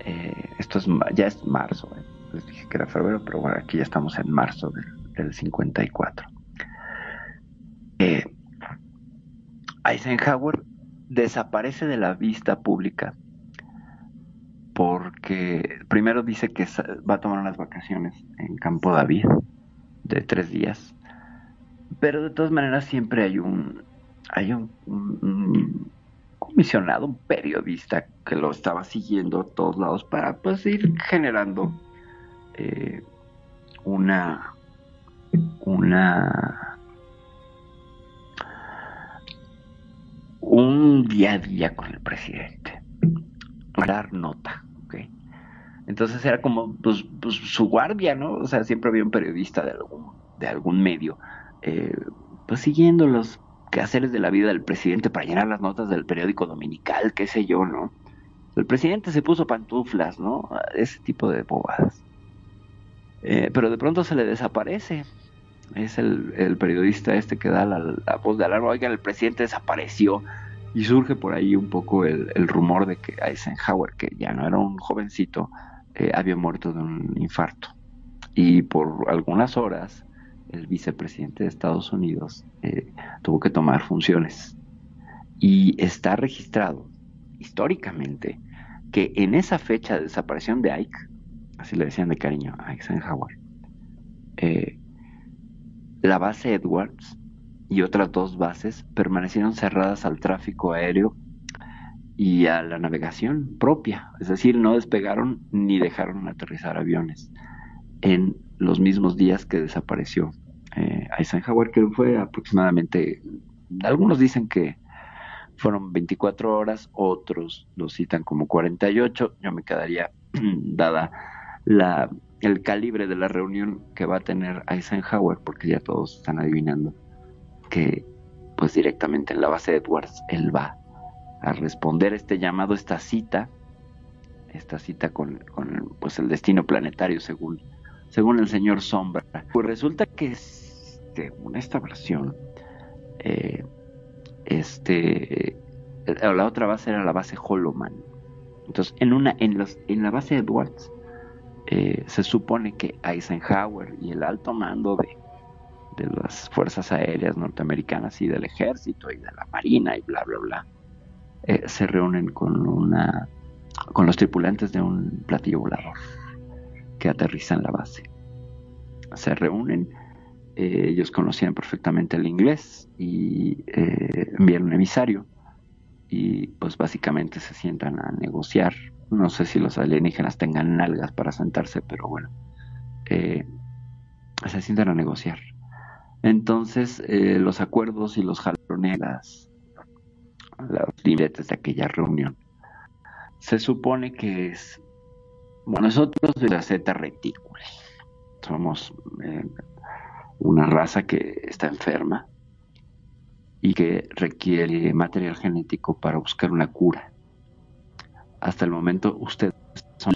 Eh, esto es ya es marzo, eh. les dije que era febrero, pero bueno, aquí ya estamos en marzo del, del 54 eh, Eisenhower desaparece de la vista pública porque primero dice que va a tomar unas vacaciones en Campo David de tres días, pero de todas maneras siempre hay un hay un, comisionado, un periodista que lo estaba siguiendo a todos lados para pues ir generando eh, una una un día a día con el presidente, dar nota, ¿ok? Entonces era como pues, pues, su guardia, ¿no? O sea, siempre había un periodista de algún, de algún medio, eh, pues siguiendo los quehaceres de la vida del presidente para llenar las notas del periódico dominical, qué sé yo, ¿no? El presidente se puso pantuflas, ¿no? Ese tipo de bobadas. Eh, pero de pronto se le desaparece. Es el, periodista este que da la, voz de alarma. Oigan, el presidente desapareció. Y surge por ahí un poco el, rumor de que Eisenhower, que ya no era un jovencito, eh, había muerto de un infarto. Y por algunas horas, el vicepresidente de Estados Unidos eh, tuvo que tomar funciones. Y está registrado históricamente que en esa fecha de desaparición de Ike, así le decían de cariño a Eisenhower, eh, la base Edwards y otras dos bases permanecieron cerradas al tráfico aéreo y a la navegación propia, es decir, no despegaron ni dejaron aterrizar aviones en los mismos días que desapareció eh, Eisenhower, que fue aproximadamente, algunos dicen que fueron 24 horas, otros lo citan como 48, yo me quedaría dada la el calibre de la reunión que va a tener Eisenhower, porque ya todos están adivinando que pues directamente en la base de Edwards él va a responder este llamado, esta cita, esta cita con, pues el destino planetario según, según el señor Sombra. Pues resulta que según esta versión, eh, este, eh, la otra base era la base Holoman. Entonces, en, una, en, los, en la base Edwards, eh, se supone que Eisenhower y el alto mando de, las fuerzas aéreas norteamericanas y del ejército y de la marina y bla bla bla eh, se reúnen con una con los tripulantes de un platillo volador que aterriza en la base. Se reúnen eh, ellos conocían perfectamente el inglés y envían un emisario y pues básicamente se sientan a negociar. No sé si los alienígenas tengan nalgas para sentarse, pero bueno, eh, se sientan a negociar. Entonces, eh, los acuerdos y los jalones, los libretes de aquella reunión, se supone que es, bueno, nosotros de la Z reticuli, somos eh, una raza que está enferma y que requiere material genético para buscar una cura hasta el momento ustedes son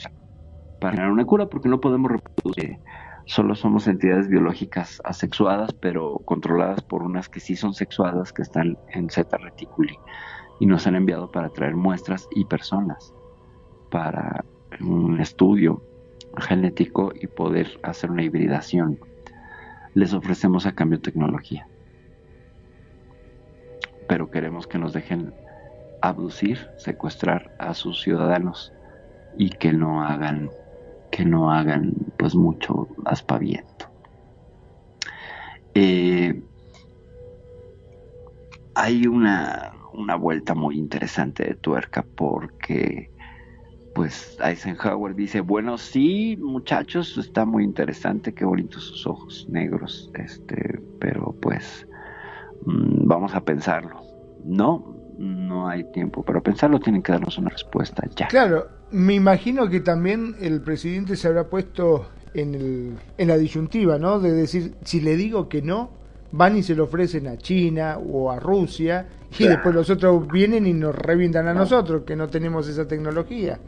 para generar una cura porque no podemos reproducir. Solo somos entidades biológicas asexuadas, pero controladas por unas que sí son sexuadas, que están en Z reticuli. y nos han enviado para traer muestras y personas para un estudio genético y poder hacer una hibridación. Les ofrecemos a cambio tecnología. Pero queremos que nos dejen abducir, secuestrar a sus ciudadanos y que no hagan que no hagan pues mucho aspaviento. Eh, hay una, una vuelta muy interesante de tuerca porque pues Eisenhower dice, bueno, sí, muchachos, está muy interesante, qué bonitos sus ojos negros, este, pero pues mm, vamos a pensarlo. No, no hay tiempo para pensarlo, tienen que darnos una respuesta ya. Claro, me imagino que también el presidente se habrá puesto en, el, en la disyuntiva, ¿no? De decir, si le digo que no, van y se lo ofrecen a China o a Rusia y Claro. después los otros vienen y nos revientan a nosotros, que no tenemos esa tecnología.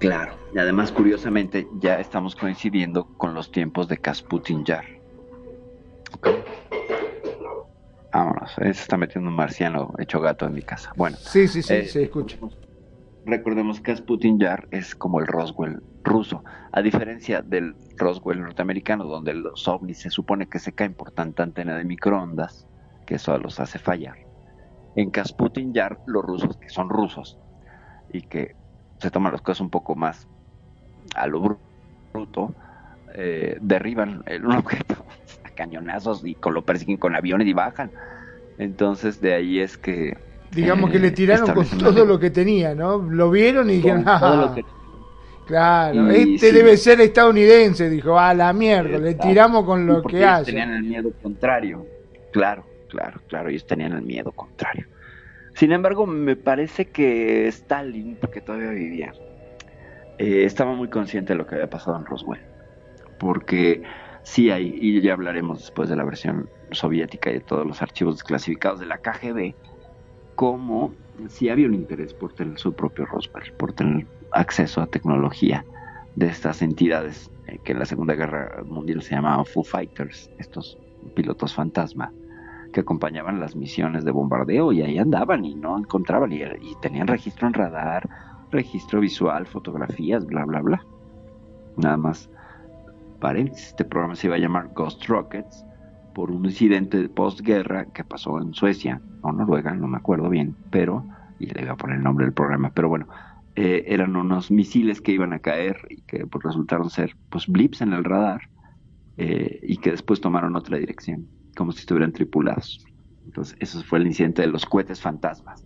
Claro, y además curiosamente ya estamos coincidiendo con los tiempos de Kasputin Yar. Vámonos, se está metiendo un marciano hecho gato en mi casa. Bueno, Sí, sí, sí, Eh, se escucha. recordemos que Kasputin Yar es como el Roswell ruso, a diferencia del Roswell norteamericano, donde los ovnis se supone que se caen por tanta antena de microondas, que eso los hace fallar. En Kasputin Yar, los rusos, que son rusos, y que se toman las cosas un poco más a lo bru- bruto, eh, derriban el, un objeto a cañonazos y con, lo persiguen con aviones y bajan. Entonces de ahí es que... Digamos eh, que le tiraron con todo lo que tenía, ¿no? Lo vieron y dijeron, "Ah, que- claro, Y este sí. debe ser estadounidense, dijo, a la mierda, le tiramos con lo porque que ellos hace. Tenían el miedo contrario. Claro, claro, claro, ellos tenían el miedo contrario. Sin embargo, me parece que Stalin, porque todavía vivía, eh, estaba muy consciente de lo que había pasado en Roswell. Porque sí hay, y ya hablaremos después de la versión soviética y de todos los archivos desclasificados de la KGB, como sí había un interés por tener su propio Roswell, por tener acceso a tecnología de estas entidades eh, que en la Segunda Guerra Mundial se llamaban Foo Fighters, estos pilotos fantasma que acompañaban las misiones de bombardeo y ahí andaban y no encontraban y, y tenían registro en radar, registro visual, fotografías, bla, bla, bla. Nada más paréntesis, este programa se iba a llamar Ghost Rockets por un incidente de postguerra que pasó en Suecia o Noruega, no me acuerdo bien, pero, y le iba a poner el nombre del programa, pero bueno, eh, eran unos misiles que iban a caer y que pues, resultaron ser pues blips en el radar eh, y que después tomaron otra dirección, como si estuvieran tripulados. Entonces, eso fue el incidente de los cohetes fantasmas,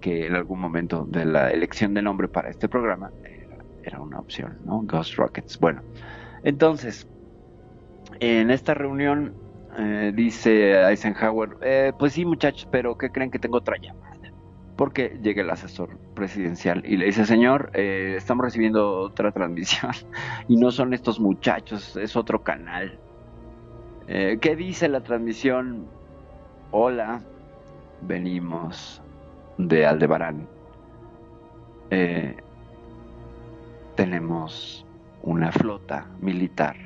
que en algún momento de la elección de nombre para este programa era, una opción, ¿no? Ghost Rockets. Bueno, entonces, en esta reunión eh, dice Eisenhower, eh, pues sí muchachos, pero ¿qué creen que tengo otra llamada? Porque llega el asesor presidencial y le dice, señor, eh, estamos recibiendo otra transmisión y no son estos muchachos, es otro canal. Eh, ¿Qué dice la transmisión? Hola, venimos de Aldebarán. Eh, tenemos una flota militar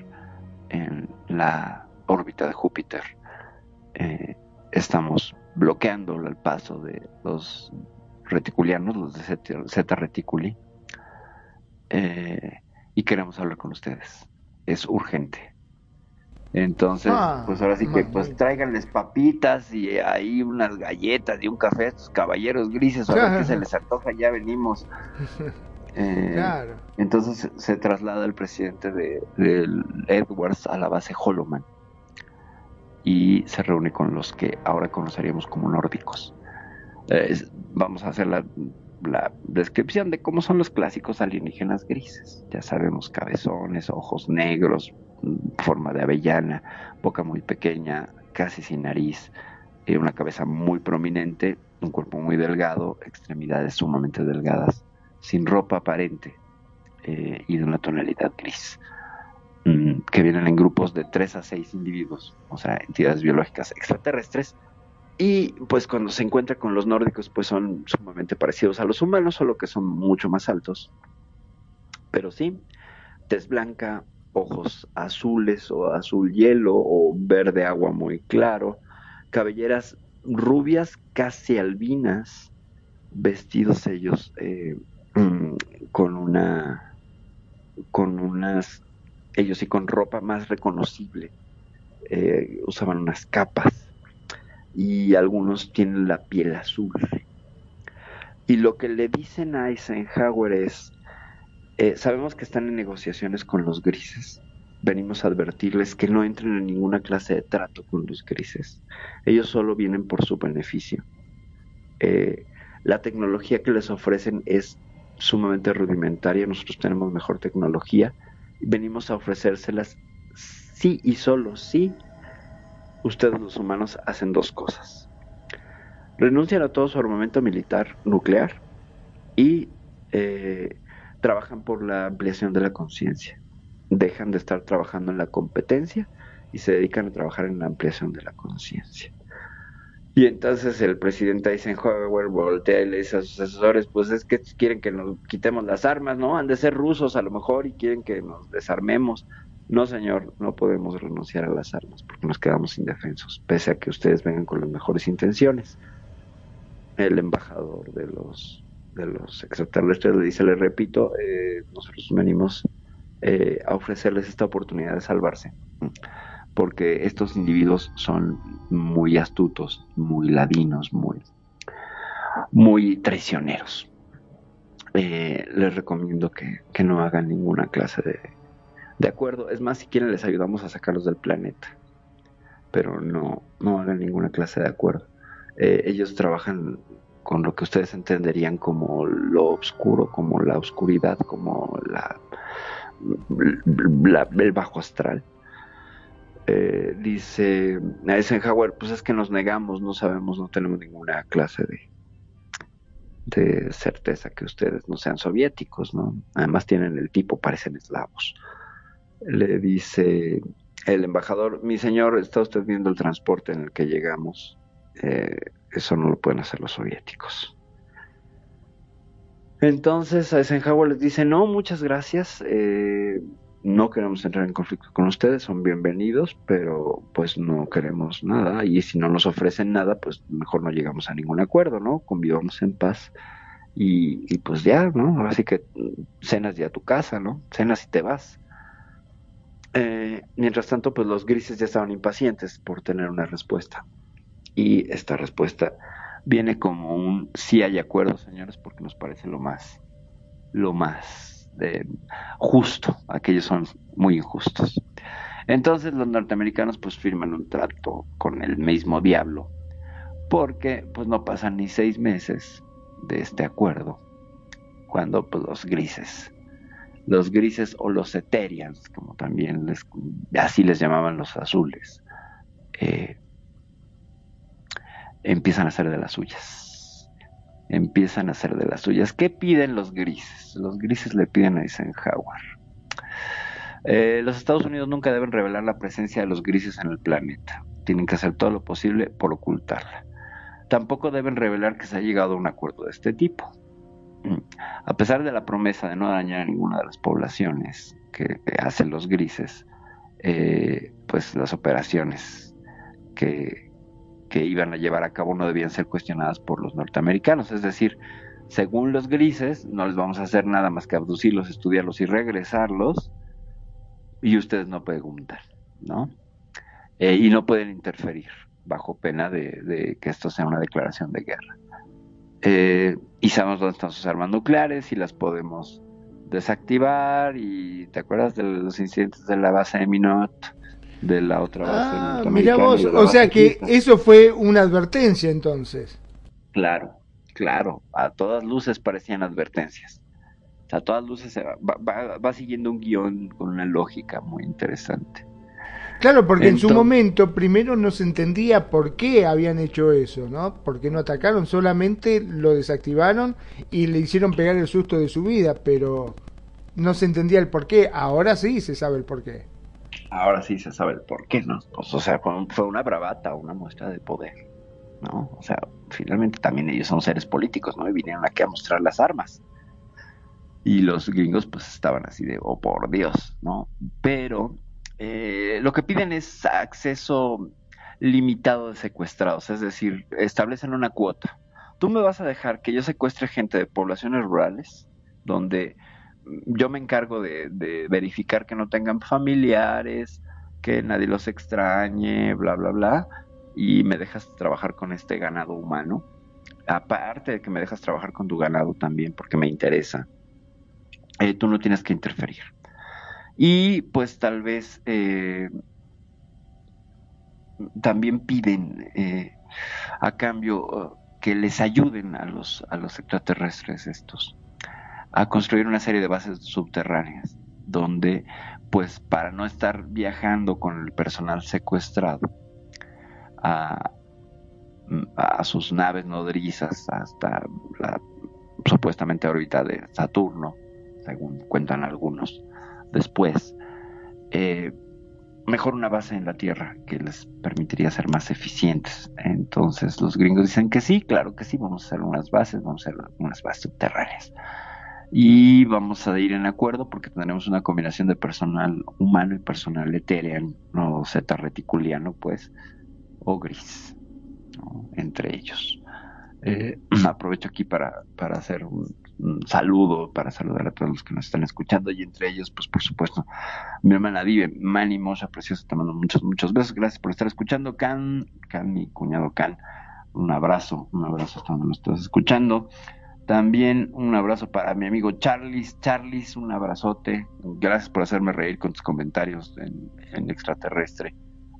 en la órbita de Júpiter. Eh, estamos bloqueando el paso de los reticulianos, los de Zeta- Reticuli, y queremos hablar con ustedes. Es urgente. Entonces, Ah, pues ahora sí que mamá. pues tráiganles papitas y ahí unas galletas y un café a estos caballeros grises, a ver qué se les antoja, ya venimos. Eh, Claro. entonces se- traslada el presidente de, Edwards a la base Holloman y se reúne con los que ahora conoceríamos como nórdicos. Eh, vamos a hacer la, la descripción de cómo son los clásicos alienígenas grises. Ya sabemos, cabezones, ojos negros, mm, forma de avellana, boca muy pequeña, casi sin nariz, eh, una cabeza muy prominente, un cuerpo muy delgado, extremidades sumamente delgadas, sin ropa aparente eh, y de una tonalidad gris, mm, que vienen en grupos de 3 a 6 individuos, o sea, entidades biológicas extraterrestres. Y pues cuando se encuentra con los nórdicos, pues son sumamente parecidos a los humanos, solo que son mucho más altos. Pero sí, tez blanca, ojos azules o azul hielo o verde agua muy claro, cabelleras rubias casi albinas, vestidos ellos eh, mm, con una, con unas, ellos sí con ropa más reconocible, eh, usaban unas capas y algunos tienen la piel azul. Y lo que le dicen a Eisenhower es, eh, sabemos que están en negociaciones con los grises. Venimos a advertirles que no entren en ninguna clase de trato con los grises. Ellos solo vienen por su beneficio. Eh, la tecnología que les ofrecen es sumamente rudimentaria. Nosotros tenemos mejor tecnología. Venimos a ofrecérselas sí y solo sí ustedes los humanos hacen dos cosas. Renuncian a todo su armamento militar nuclear y eh, trabajan por la ampliación de la conciencia. Dejan de estar trabajando en la competencia y se dedican a trabajar en la ampliación de la conciencia. Y entonces el presidente Eisenhower voltea y le dice a sus asesores, pues es que quieren que nos quitemos las armas, ¿no? Han de ser rusos a lo mejor y quieren que nos desarmemos. No, señor, no podemos renunciar a las armas porque nos quedamos indefensos, pese a que ustedes vengan con las mejores intenciones. El embajador de los de los extraterrestres le dice, le repito, eh, nosotros venimos eh, a ofrecerles esta oportunidad de salvarse, porque estos individuos son muy astutos, muy ladinos, muy, muy traicioneros. Eh, les recomiendo que, que no hagan ninguna clase de, de acuerdo, es más, si quieren les ayudamos a sacarlos del planeta. Pero no, no hagan ninguna clase de acuerdo. Eh, ellos trabajan con lo que ustedes entenderían como lo oscuro, como la oscuridad, como la, el bajo astral. Eh, dice Eisenhower, pues es que nos negamos, no sabemos, no tenemos ninguna clase de, de certeza que ustedes no sean soviéticos, ¿no? Además tienen el tipo, parecen eslavos le dice el embajador, mi señor, está usted viendo el transporte en el que llegamos. Eh, eso no lo pueden hacer los soviéticos. Entonces Eisenhower les dice, no, muchas gracias, eh, no queremos entrar en conflicto con ustedes, son bienvenidos, pero pues no queremos nada y si no nos ofrecen nada, pues mejor no llegamos a ningún acuerdo, ¿no? Convivamos en paz y, y pues ya, ¿no? Así que cenas ya a tu casa, ¿no? Cenas y te vas. Eh, mientras tanto, pues los grises ya estaban impacientes por tener una respuesta. Y esta respuesta viene como un sí hay acuerdo, señores, porque nos parece lo más, lo más eh, justo. Aquellos son muy injustos. Entonces los norteamericanos pues firman un trato con el mismo diablo, porque pues no pasan ni seis meses de este acuerdo, cuando pues los grises los grises o los Eterians, como también les, así les llamaban los azules, eh, empiezan a hacer de las suyas. Empiezan a hacer de las suyas. ¿Qué piden los grises? Los grises le piden a Eisenhower. Eh, los Estados Unidos nunca deben revelar la presencia de los grises en el planeta. Tienen que hacer todo lo posible por ocultarla. Tampoco deben revelar que se ha llegado a un acuerdo de este tipo. A pesar de la promesa de no dañar a ninguna de las poblaciones que, hacen los grises, eh, pues las operaciones que, iban a llevar a cabo no debían ser cuestionadas por los norteamericanos. Es decir, según los grises, no les vamos a hacer nada más que abducirlos, estudiarlos y regresarlos, y ustedes no preguntan, ¿no? Eh, y no pueden interferir bajo pena de, que esto sea una declaración de guerra. Eh, y sabemos dónde están sus armas nucleares y las podemos desactivar. Y te acuerdas de los incidentes de la base de Minot, de la otra base. Ah, mira vos, o sea que eso fue una advertencia entonces. Claro, claro, a todas luces parecían advertencias. A todas luces va, va siguiendo un guion con una lógica muy interesante. Claro, porque en su momento primero no se entendía por qué habían hecho eso, ¿no? Porque no atacaron, solamente lo desactivaron y le hicieron pegar el susto de su vida, pero no se entendía el por qué. Ahora sí se sabe el por qué. Ahora sí se sabe el por qué, ¿no? Pues, o sea, fue una bravata, una muestra de poder, ¿no? O sea, finalmente también ellos son seres políticos, ¿no? Y vinieron aquí a mostrar las armas. Y los gringos pues estaban así de, oh por Dios, ¿no? Pero eh, lo que piden es acceso limitado de secuestrados, es decir, establecen una cuota. Tú me vas a dejar que yo secuestre gente de poblaciones rurales, donde yo me encargo de, verificar que no tengan familiares, que nadie los extrañe, bla, bla, bla, y me dejas trabajar con este ganado humano. Aparte de que me dejas trabajar con tu ganado también, porque me interesa, eh, tú no tienes que interferir. Y pues tal vez eh, también piden eh, a cambio uh, que les ayuden a los, a los extraterrestres estos a construir una serie de bases subterráneas donde pues para no estar viajando con el personal secuestrado a, a sus naves nodrizas hasta la supuestamente órbita de Saturno, según cuentan algunos después, eh, mejor una base en la Tierra que les permitiría ser más eficientes. Entonces los gringos dicen que sí, claro que sí, vamos a hacer unas bases, vamos a hacer unas bases subterráneas. Y vamos a ir en acuerdo porque tendremos una combinación de personal humano y personal etéreo, no zeta reticuliano, pues, o gris, ¿no? entre ellos. Eh, aprovecho aquí para, para hacer un, un, saludo, para saludar a todos los que nos están escuchando y entre ellos, pues por supuesto, mi hermana Dive, Manny Mosha, preciosa, te mando muchos, muchos besos, gracias por estar escuchando, Can, Can, mi cuñado Can, un abrazo, un abrazo hasta donde nos estás escuchando. También un abrazo para mi amigo Charlis. Charlis, un abrazote. Gracias por hacerme reír con tus comentarios en, en extraterrestre.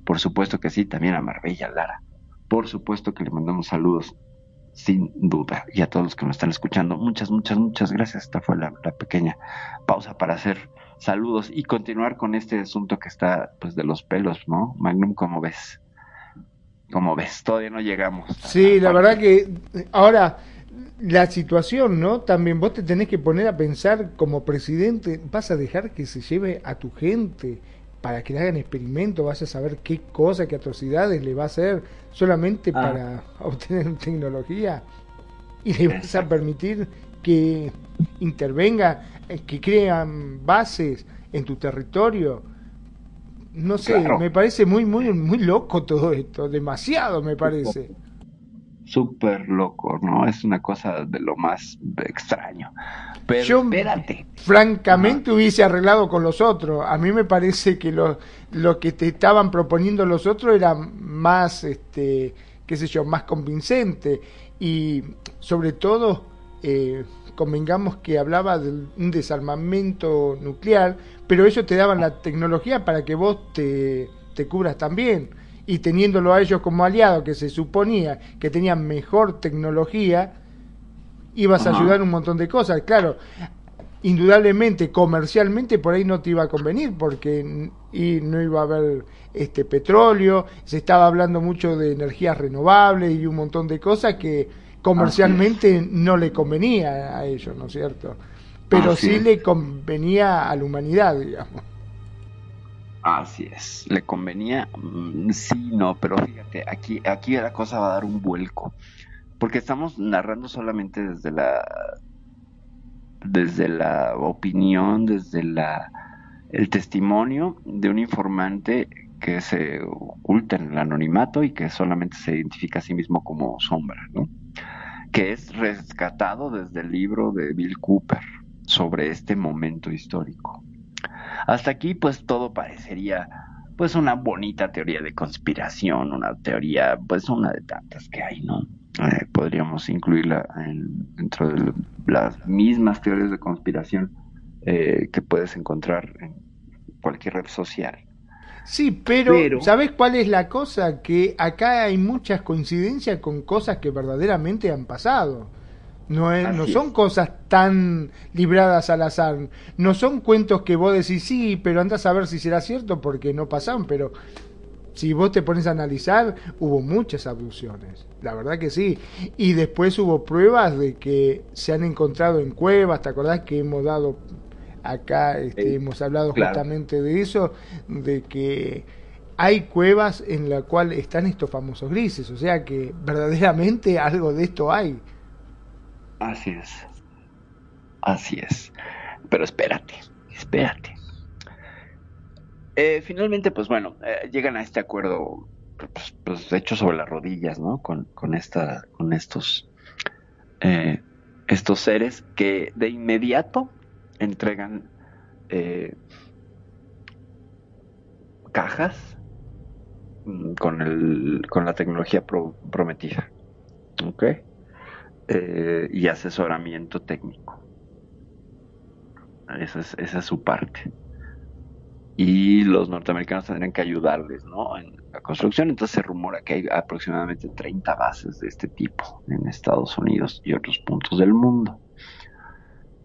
Por supuesto que sí, también a Marbella Lara. Por supuesto que le mandamos saludos, sin duda. Y a todos los que nos están escuchando, muchas, muchas, muchas gracias. Esta fue la, la pequeña pausa para hacer saludos y continuar con este asunto que está pues de los pelos, ¿no? Magnum, ¿cómo ves? ¿Cómo ves? Todavía no llegamos. Sí, la verdad que ahora la situación, ¿no? También vos te tenés que poner a pensar como presidente, vas a dejar que se lleve a tu gente para que le hagan experimentos, vas a saber qué cosa, qué atrocidades le va a hacer solamente Ah. para obtener tecnología y le vas a permitir que intervenga, eh, que crean bases en tu territorio. No sé, Claro. me parece muy, muy, muy loco todo esto, demasiado me parece. Súper loco, ¿no? Es una cosa de lo más extraño. Pero Yo, espérate. francamente, hubiese arreglado con los otros. A mí me parece que lo, lo que te estaban proponiendo los otros era más, este, qué sé yo, más convincente. Y sobre todo, eh, convengamos que hablaba de un desarmamento nuclear, pero ellos te daban la tecnología para que vos te, te cubras también. Y teniéndolo a ellos como aliados, que se suponía que tenían mejor tecnología, ibas a ayudar un montón de cosas. Claro, indudablemente, comercialmente por ahí no te iba a convenir porque y no iba a haber este petróleo, se estaba hablando mucho de energías renovables y un montón de cosas que comercialmente no le convenía a ellos, ¿no es cierto? Pero Así sí es. le convenía a la humanidad, digamos. Así es. ¿Le convenía? Mm, Sí, no, pero fíjate, aquí, aquí la cosa va a dar un vuelco. Porque estamos narrando solamente desde la desde la opinión, desde la el testimonio de un informante que se oculta en el anonimato y que solamente se identifica a sí mismo como sombra, ¿no? Que es rescatado desde el libro de Bill Cooper sobre este momento histórico. Hasta aquí, pues todo parecería, pues una bonita teoría de conspiración, una teoría, pues una de tantas que hay, ¿no? Eh, podríamos incluirla en- dentro de las mismas teorías de conspiración eh, que puedes encontrar en cualquier red social. Sí, pero, Pero- ¿sabes cuál es la cosa? Que acá hay muchas coincidencias con cosas que verdaderamente han pasado. No, es- no Así son es. cosas tan libradas al azar. No son cuentos que vos decís sí, pero andás a ver si será cierto porque no pasaron. Pero si vos te pones a analizar, hubo muchas abducciones. La verdad que sí. Y después hubo pruebas de que se han encontrado en cuevas. ¿Te acordás que hemos dado acá, este, Sí, hemos hablado claro. justamente de eso? De que hay cuevas en la cual están estos famosos grises. O sea que verdaderamente algo de esto hay. Así es. Así es. Pero espérate, espérate. Eh, finalmente, pues bueno, eh, llegan a este acuerdo pues, pues, hechos sobre las rodillas, ¿no? Con, con, esta, con estos, eh, estos seres que de inmediato entregan eh, cajas mm, con, el, con la tecnología pro- prometida, ¿ok? Eh, y asesoramiento técnico. Esa es, esa es su parte y los norteamericanos tendrían que ayudarles ¿no? en la construcción. Entonces se rumora que hay aproximadamente 30 bases de este tipo en Estados Unidos y otros puntos del mundo.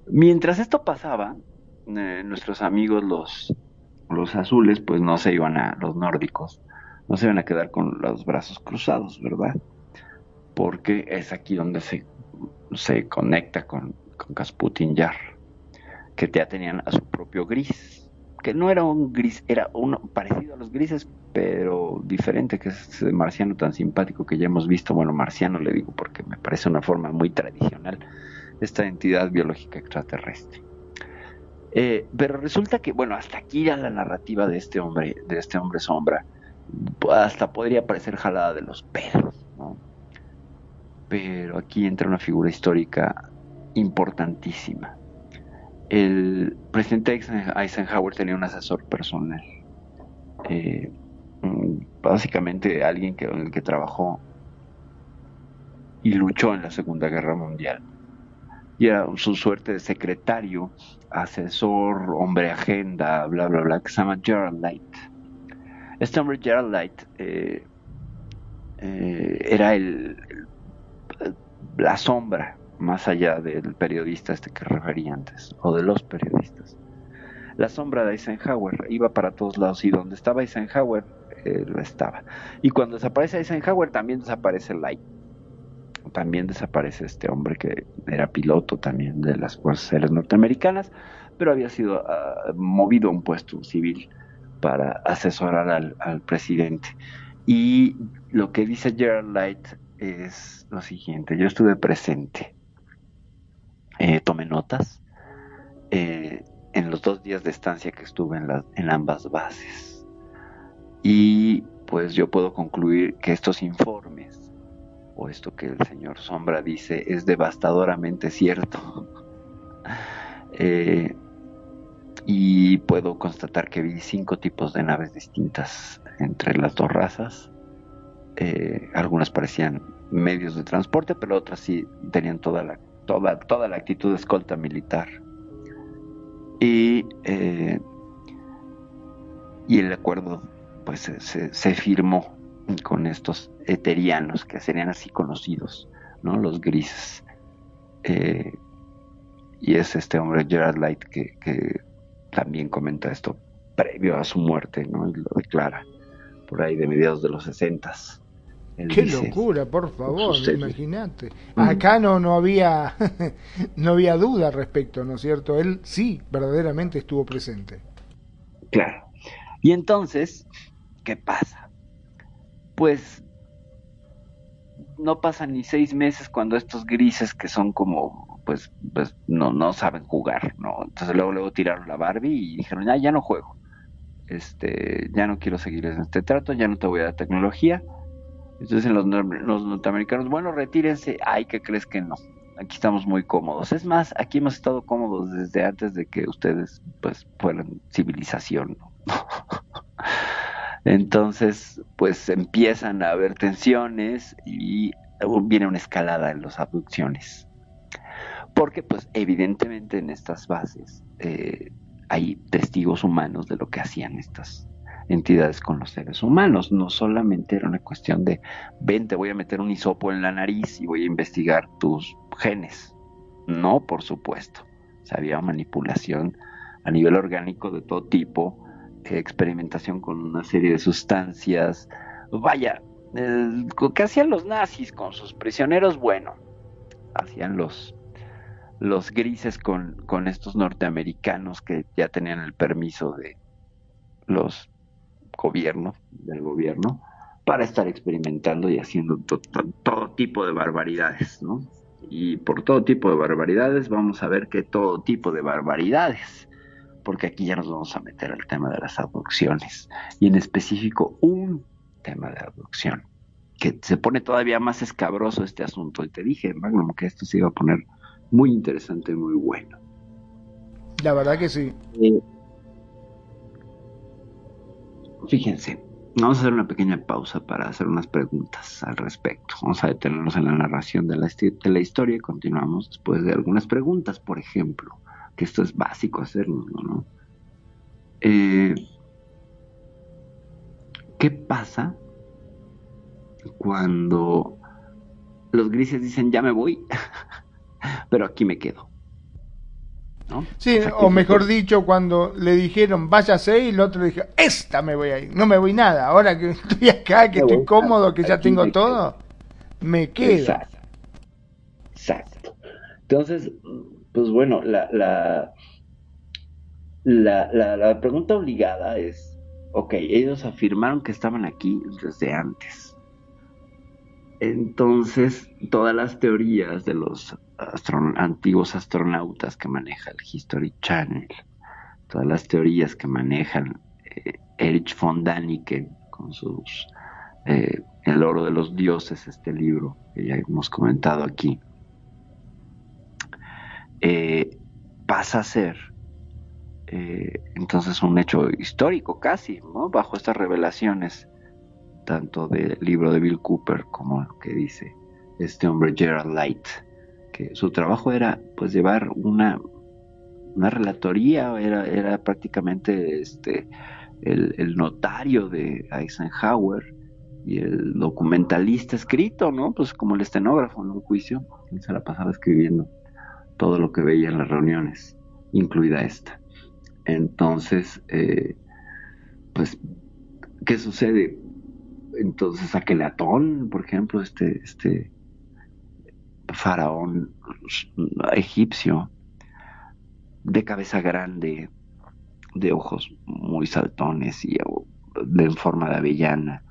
Mientras esto pasaba, eh, nuestros amigos los, los azules, pues no se iban a, los nórdicos, no se iban a quedar con los brazos cruzados, ¿verdad? Porque es aquí donde se, se conecta con, con Kasputin Yar, que ya tenían a su propio gris que no era un gris, era uno parecido a los grises, pero diferente, que es ese marciano tan simpático que ya hemos visto. Bueno, marciano le digo porque me parece una forma muy tradicional esta entidad biológica extraterrestre. Eh, pero resulta que, bueno, hasta aquí ya la narrativa de este hombre, de este hombre sombra, hasta podría parecer jalada de los pelos, ¿no? Pero aquí entra una figura histórica importantísima el presidente Eisenhower tenía un asesor personal. Eh, básicamente alguien que, en el que trabajó y luchó en la Segunda Guerra Mundial. Y era su suerte de secretario, asesor, hombre agenda, bla, bla, bla, que se llama Gerald Light. Este hombre, Gerald Light, eh, eh, era el, la sombra más allá del periodista este que refería antes, o de los periodistas. La sombra de Eisenhower iba para todos lados y donde estaba Eisenhower, él estaba. Y cuando desaparece Eisenhower también desaparece Light. También desaparece este hombre que era piloto también de las Fuerzas Aéreas Norteamericanas, pero había sido uh, movido a un puesto civil para asesorar al, al presidente. Y lo que dice Gerald Light es lo siguiente, yo estuve presente eh, tomé notas eh, en los dos días de estancia que estuve en, en ambas bases. Y pues yo puedo concluir que estos informes, o esto que el señor Sombra dice, es devastadoramente cierto. eh, y puedo constatar que vi cinco tipos de naves distintas entre las dos razas. Eh, algunas parecían medios de transporte, pero otras sí tenían toda la toda, toda la actitud de escolta militar. Y, eh, el acuerdo pues se, firmó con estos eterianos que serían así conocidos, ¿no? Los grises. Eh, y es este hombre Gerard Light que, también comenta esto previo a su muerte. Y lo declara por ahí de mediados de los sesentas. Él Qué dice, locura, por favor, imagínate. Mm. Acá no, no había no había duda al respecto, ¿no es cierto? Él sí, verdaderamente estuvo presente. Claro. Y entonces, ¿qué pasa? Pues no pasan ni seis meses cuando estos grises que son como, pues, pues no, no saben jugar, ¿no? Entonces luego, luego tiraron la Barbie y dijeron, ya, ya no juego. Este, ya no quiero seguir en este trato, ya no te voy a dar tecnología entonces los, los norteamericanos, bueno, retírense. Ay, ¿qué crees que no? Aquí estamos muy cómodos. Es más, aquí hemos estado cómodos desde antes de que ustedes pues fueran civilización. Entonces, pues empiezan a haber tensiones y viene una escalada en las abducciones. Porque pues evidentemente en estas bases eh, hay testigos humanos de lo que hacían estas entidades con los seres humanos. No solamente era una cuestión de, ven, te voy a meter un hisopo en la nariz y voy a investigar tus genes. No, por supuesto. O había manipulación a nivel orgánico de todo tipo, experimentación con una serie de sustancias. Vaya, ¿qué hacían los nazis con sus prisioneros? Bueno, hacían los los grises con, con estos norteamericanos que ya tenían el permiso de los gobierno, del gobierno, para estar experimentando y haciendo to to todo tipo de barbaridades, ¿no? Y por todo tipo de barbaridades vamos a ver que todo tipo de barbaridades, porque aquí ya nos vamos a meter al tema de las abducciones, y en específico un tema de abducción. Que se pone todavía más escabroso este asunto. Y te dije, Magnum, que esto se iba a poner muy interesante y muy bueno. La verdad que sí. Eh, fíjense, vamos a hacer una pequeña pausa para hacer unas preguntas al respecto. Vamos a detenernos en la narración de la, historia y continuamos después de algunas preguntas, por ejemplo, que esto es básico hacerlo, ¿no? Eh, ¿Qué pasa cuando los grises dicen ya me voy, pero aquí me quedo? ¿No? Sí, O mejor dicho, cuando le dijeron váyase y el otro le dijo, esta me voy a ir, no me voy nada, ahora que estoy acá, que Me estoy cómodo, que ya tengo me todo, me quedo. Exacto. Exacto. Entonces, pues bueno, la, la, la, la, la pregunta obligada es, ok, ellos afirmaron que estaban aquí desde antes. Entonces, todas las teorías de los antiguos astronautas que maneja el History Channel, todas las teorías que manejan eh, Erich von Däniken con sus eh, El oro de los dioses, este libro que ya hemos comentado aquí, eh, pasa a ser eh, entonces un hecho histórico casi, ¿no? Bajo estas revelaciones, tanto del libro de Bill Cooper como lo que dice este hombre Gerald Light, que su trabajo era pues llevar una, una relatoría, era, era prácticamente este, el, notario de Eisenhower y el documentalista escrito, ¿no? Pues como el estenógrafo en un juicio, él se la pasaba escribiendo todo lo que veía en las reuniones, incluida esta. Entonces, eh, pues, ¿qué sucede? Entonces, Akenatón, por ejemplo, este, este faraón egipcio, de cabeza grande, de ojos muy saltones y de forma de avellana,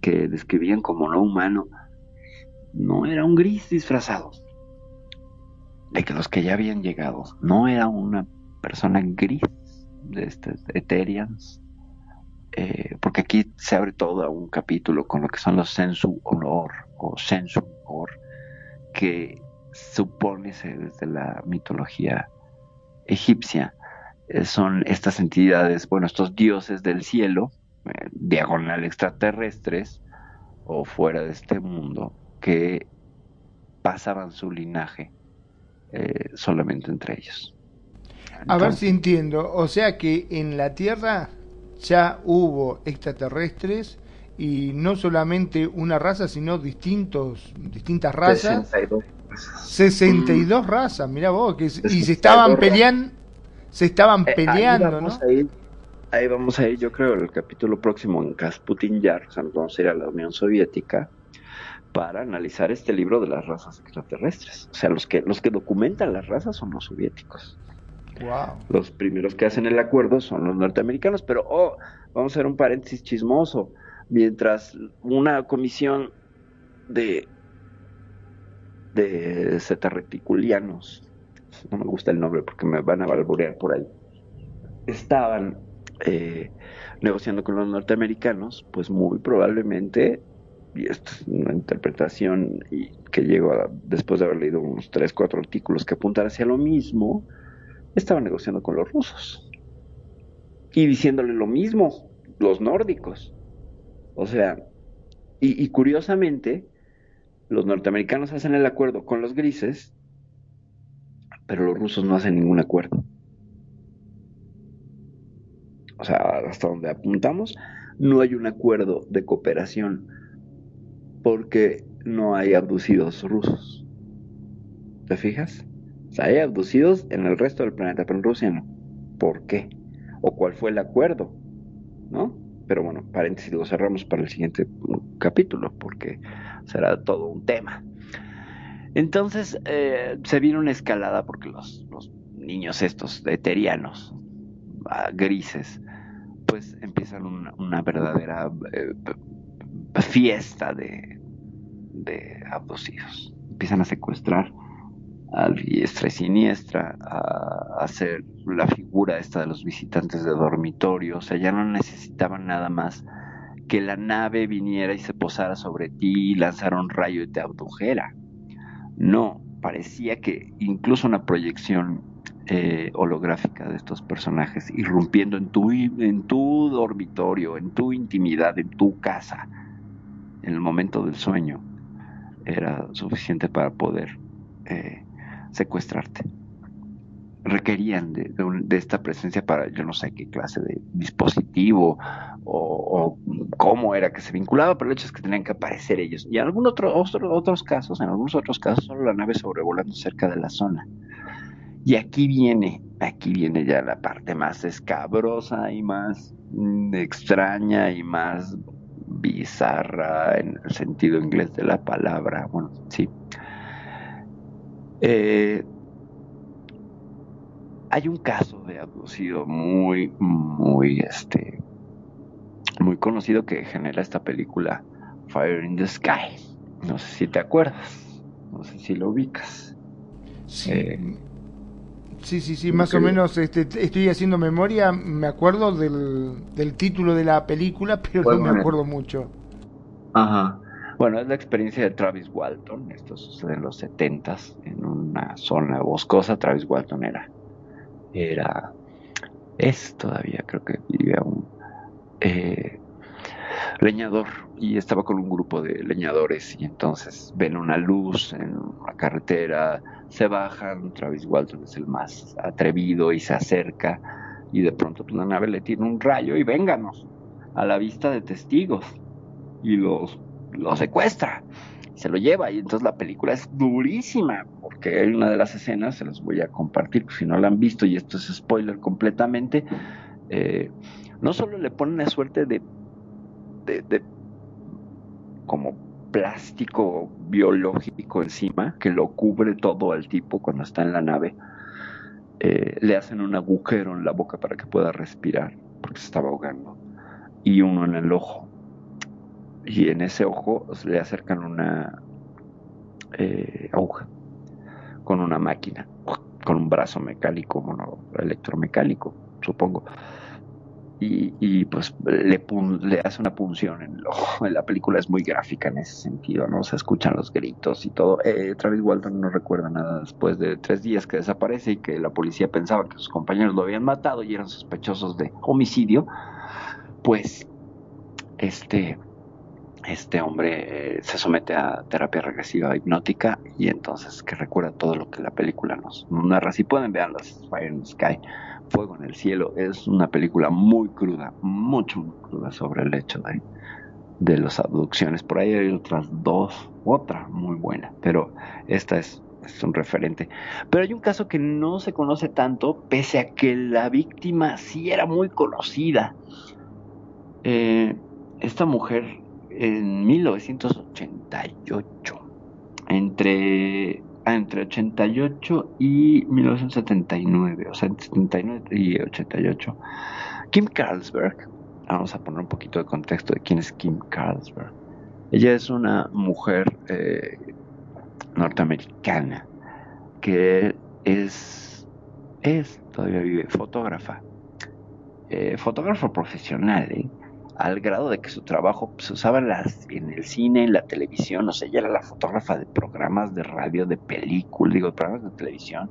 que describían como no humano, no era un gris disfrazado. De que los que ya habían llegado, no era una persona gris de estos Eterians, eh, porque aquí se abre todo un capítulo con lo que son los sensu honor o sensu honor, que supónese desde la mitología egipcia, eh, son estas entidades, bueno, estos dioses del cielo, eh, diagonal extraterrestres o fuera de este mundo, que pasaban su linaje eh, solamente entre ellos. A ver si entiendo, o sea que en la Tierra ya hubo extraterrestres y no solamente una raza, sino distintos, distintas razas. 62. 62 razas, mira vos, que, y se estaban peleando, se estaban Eh, ahí peleando, ¿no? vamos a ir- ahí vamos a ir, yo creo, el capítulo próximo en Kasputin Yar, o sea, nos vamos a ir a la Unión Soviética para analizar este libro de las razas extraterrestres. O sea, los que, los que documentan las razas son los soviéticos. Wow. Los primeros que hacen el acuerdo son los norteamericanos, pero oh, vamos a hacer un paréntesis chismoso. Mientras una comisión de de cetarreticulianos, no me gusta el nombre porque me van a balburear por ahí, estaban eh, negociando con los norteamericanos, pues muy probablemente, y esto es una interpretación y que llego a, después de haber leído unos 3, 4 artículos que apuntan hacia lo mismo, estaban negociando con los rusos y diciéndole lo mismo, los nórdicos. O sea, y, curiosamente, los norteamericanos hacen el acuerdo con los grises, pero los rusos no hacen ningún acuerdo. O sea, hasta donde apuntamos, no hay un acuerdo de cooperación porque no hay abducidos rusos. ¿Te fijas? O sea, hay abducidos en el resto del planeta, pero en Rusia no. ¿Por qué? ¿O cuál fue el acuerdo? ¿No? Pero bueno, paréntesis, lo cerramos para el siguiente capítulo porque será todo un tema. Entonces eh, se viene una escalada porque los, los niños estos eterianos, ah, grises, pues empiezan una, verdadera eh, fiesta de, de abducidos. Empiezan a secuestrar a diestra y siniestra, a, hacer la figura esta de los visitantes de dormitorio, o sea, ya no necesitaban nada más que la nave viniera y se posara sobre ti y lanzara un rayo y te abdujera. No, parecía que incluso una proyección eh, holográfica de estos personajes irrumpiendo en tu, en tu dormitorio, en tu intimidad, en tu casa, en el momento del sueño, era suficiente para poder eh, secuestrarte requerían de, esta presencia para yo no sé qué clase de dispositivo o, cómo era que se vinculaba, pero el hecho es que tenían que aparecer ellos. Y en algunos otro, otros casos, en algunos otros casos, solo la nave sobrevolando cerca de la zona. Y aquí viene, aquí viene ya la parte más escabrosa y más extraña y más bizarra en el sentido inglés de la palabra. Bueno, sí. Eh, hay un caso de abducido muy, muy, este, muy conocido que genera esta película Fire in the Sky. No sé si te acuerdas, no sé si lo ubicas. Sí. Eh, sí, sí, más o menos este, estoy haciendo memoria, me acuerdo del, título de la película, pero no me acuerdo mucho. Ajá. Bueno, es la experiencia de Travis Walton, esto sucede en los 70 en una zona boscosa, Travis Walton era era, es todavía, creo que vivía un eh, leñador y estaba con un grupo de leñadores y entonces ven una luz en la carretera, se bajan, Travis Walton es el más atrevido y se acerca y de pronto una nave le tiene un rayo y vénganos a la vista de testigos y los, los secuestra se lo lleva y entonces la película es durísima porque hay una de las escenas, se las voy a compartir si no la han visto y esto es spoiler completamente, eh, no solo le ponen la suerte de, de, como plástico biológico encima que lo cubre todo al tipo cuando está en la nave, eh, le hacen un agujero en la boca para que pueda respirar porque se estaba ahogando y uno en el ojo y en ese ojo le acercan una eh, aguja con una máquina, con un brazo mecánico, bueno, electromecánico, supongo. Y, pues le, le, hace una punción en el ojo. La película es muy gráfica en ese sentido, ¿no? Se escuchan los gritos y todo. Eh, Travis Walton no recuerda nada después de tres días que desaparece y que la policía pensaba que sus compañeros lo habían matado y eran sospechosos de homicidio. Pues, este, este hombre eh, se somete a terapia regresiva hipnótica y entonces que recuerda todo lo que la película nos, narra. Si pueden verlas, Fire in the Sky, Fuego en el Cielo, es una película muy cruda, mucho, muy cruda sobre el hecho de, las abducciones. Por ahí hay otras dos, otra muy buena, pero esta es, es un referente. Pero hay un caso que no se conoce tanto, pese a que la víctima sí era muy conocida. Eh, esta mujer en 1988. Entre, ah, entre 88 y 1979, o sea, entre 79 y 88. Kim Carlsberg, vamos a poner un poquito de contexto de quién es Kim Carlsberg. Ella es una mujer eh, norteamericana que es, es, todavía vive, fotógrafa. Eh, fotógrafa profesional, ¿eh? Al grado de que su trabajo se pues, usaba en, las, en el cine, en la televisión, o sea, ella era la fotógrafa de programas de radio, de películas, digo, de programas de televisión,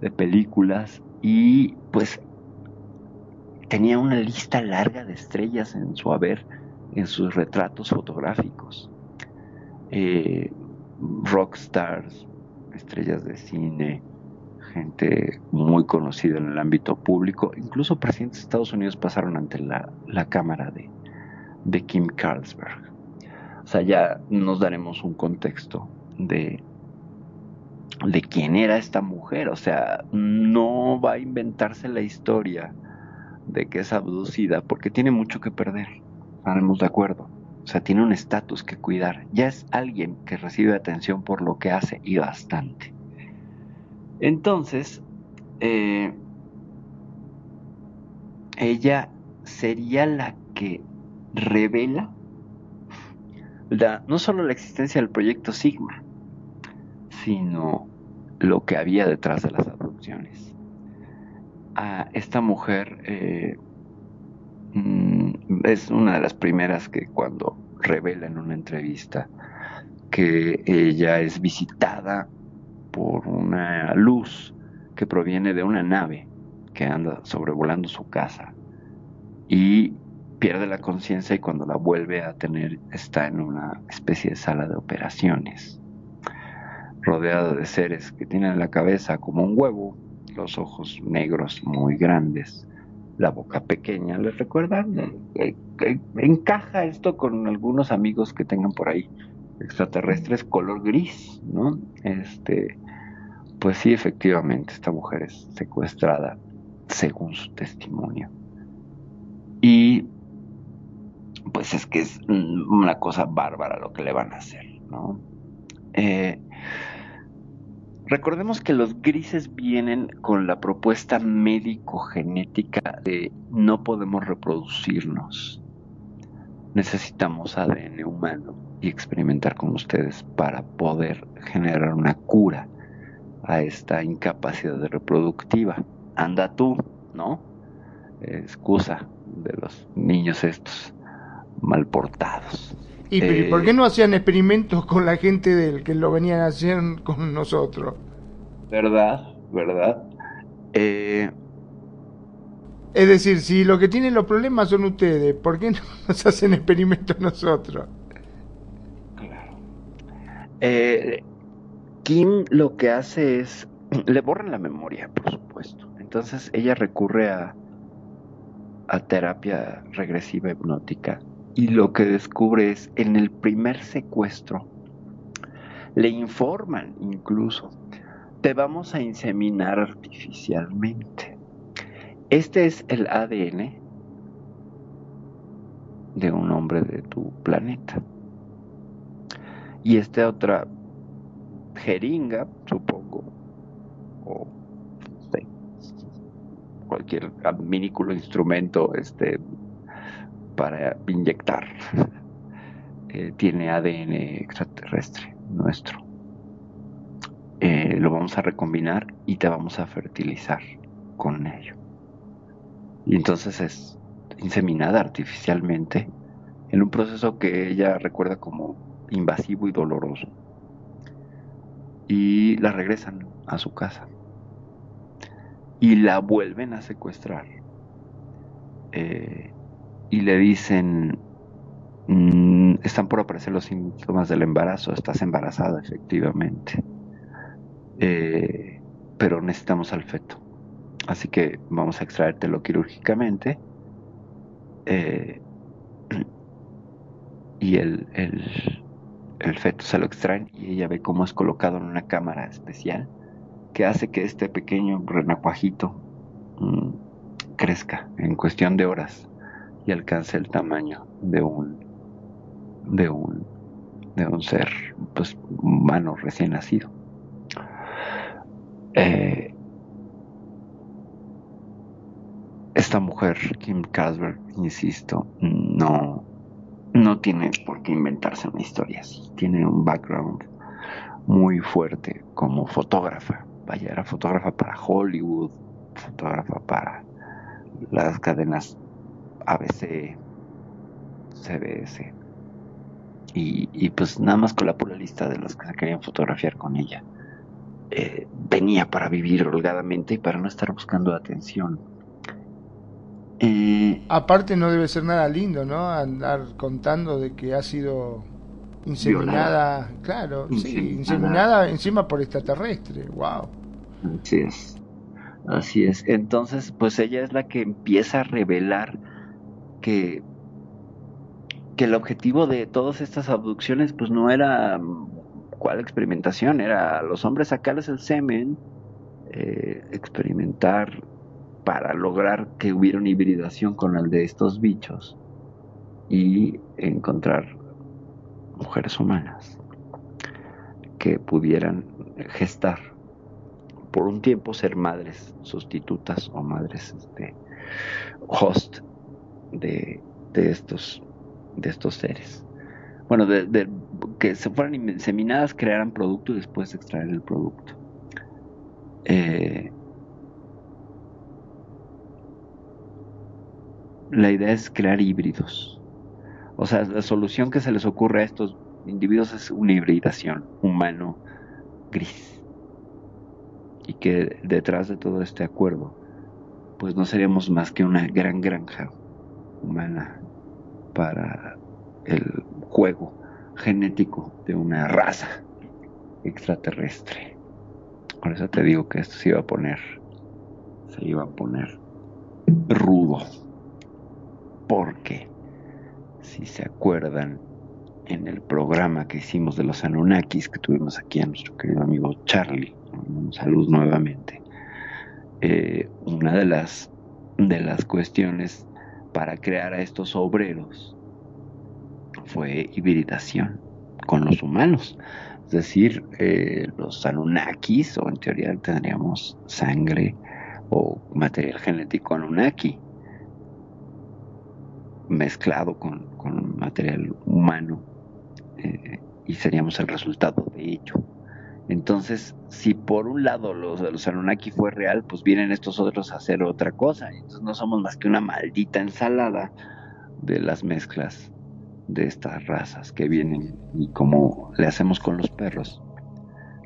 de películas, y pues tenía una lista larga de estrellas en su haber, en sus retratos fotográficos. Eh, rockstars, estrellas de cine, gente muy conocida en el ámbito público, incluso presidentes de Estados Unidos pasaron ante la, cámara de, Kim Carlsberg. O sea, ya nos daremos un contexto de, de quién era esta mujer. O sea, no va a inventarse la historia de que es abducida porque tiene mucho que perder. Estaremos de acuerdo. O sea, tiene un estatus que cuidar. Ya es alguien que recibe atención por lo que hace y bastante. Entonces, eh, ella sería la que revela no solo la existencia del proyecto Sigma, sino lo que había detrás de las abducciones. Esta mujer eh, mm, es una de las primeras que cuando revela en una entrevista que ella es visitada por una luz que proviene de una nave que anda sobrevolando su casa y pierde la conciencia y cuando la vuelve a tener está en una especie de sala de operaciones rodeada de seres que tienen la cabeza como un huevo, los ojos negros muy grandes, la boca pequeña. ¿Les recuerda? Eh, eh, encaja esto con algunos amigos que tengan por ahí extraterrestres color gris, ¿no? Este, pues sí, efectivamente, esta mujer es secuestrada según su testimonio. Y pues es que es una cosa bárbara lo que le van a hacer, ¿no? Eh, recordemos que los grises vienen con la propuesta médico-genética de no podemos reproducirnos. Necesitamos ADN humano y experimentar con ustedes para poder generar una cura a esta incapacidad reproductiva. Anda tú, ¿no? Excusa de los niños estos mal portados. ¿Y pero, ¿y por Eh, qué no hacían experimentos con la gente del que lo venían a hacer con nosotros? ¿Verdad? ¿Verdad? Eh, Es decir, si lo que tienen los problemas son ustedes, ¿por qué no nos hacen experimentos nosotros? eh, Kim lo que hace es, le borran la memoria, por supuesto. Entonces ella recurre a, a terapia regresiva hipnótica y lo que descubre es en el primer secuestro, le informan incluso, te vamos a inseminar artificialmente. Este es el ADN de un hombre de tu planeta. Y esta otra jeringa, supongo, o cualquier minículo instrumento este, para inyectar, eh, tiene ADN extraterrestre nuestro. Eh, lo vamos a recombinar y te vamos a fertilizar con ello. Y entonces es inseminada artificialmente en un proceso que ella recuerda como invasivo y doloroso. Y la regresan a su casa. Y la vuelven a secuestrar. Eh, y le dicen, "Mm, están por aparecer los síntomas del embarazo, estás embarazada efectivamente. Eh, pero necesitamos al feto. Así que vamos a extraértelo quirúrgicamente. eh, y el, el, el feto se lo extraen y ella ve cómo es colocado en una cámara especial que hace que este pequeño renacuajito mm, crezca en cuestión de horas y alcance el tamaño de un de un de un ser pues humano recién nacido. Eh, esta mujer Kim Casper insisto no no tiene por qué inventarse una historia tiene un background muy fuerte como fotógrafa. Vaya era fotógrafa para Hollywood fotógrafa para las cadenas ABC CBS y, y pues nada más con la pura lista de los que se querían fotografiar con ella eh, venía para vivir holgadamente y para no estar buscando atención Eh, Aparte no debe ser nada lindo, ¿no? Andar contando de que ha sido inseminada, Violada. claro, sí, Inseminada. inseminada encima por extraterrestre, wow. Así es. Así es. Entonces, pues ella es la que empieza a revelar que, que el objetivo de todas estas abducciones, pues no era mm, cuál experimentación, era a los hombres sacarles el semen, eh, experimentar para lograr que hubiera una hibridación con el de estos bichos y encontrar mujeres humanas que pudieran gestar por un tiempo ser madres sustitutas o madres este, host de, estos de estos seres. Bueno de, de- que se fueran inseminadas crearan producto y después extraer el producto. Eh, la idea es crear híbridos. O sea, la solución que se les ocurre a estos individuos es una hibridación humano-gris. Y que detrás de todo este acuerdo, pues no seríamos más que una gran granja humana para el juego genético de una raza extraterrestre. Por eso te digo que esto se iba a poner, se iba a poner rudo. Porque, si se acuerdan, en el programa que hicimos de los Anunnakis, que tuvimos aquí a nuestro querido amigo Charlie, un nuevamente, eh, una de las, de las cuestiones para crear a estos obreros fue hibridación con los humanos. Es decir, eh, los Anunnakis, o en teoría tendríamos sangre o material genético Anunnaki mezclado con, con material humano eh, y seríamos el resultado de ello. Entonces, si por un lado los los Anunnaki fue real, pues vienen estos otros a hacer otra cosa. Entonces no somos más que una maldita ensalada de las mezclas de estas razas que vienen y como le hacemos con los perros,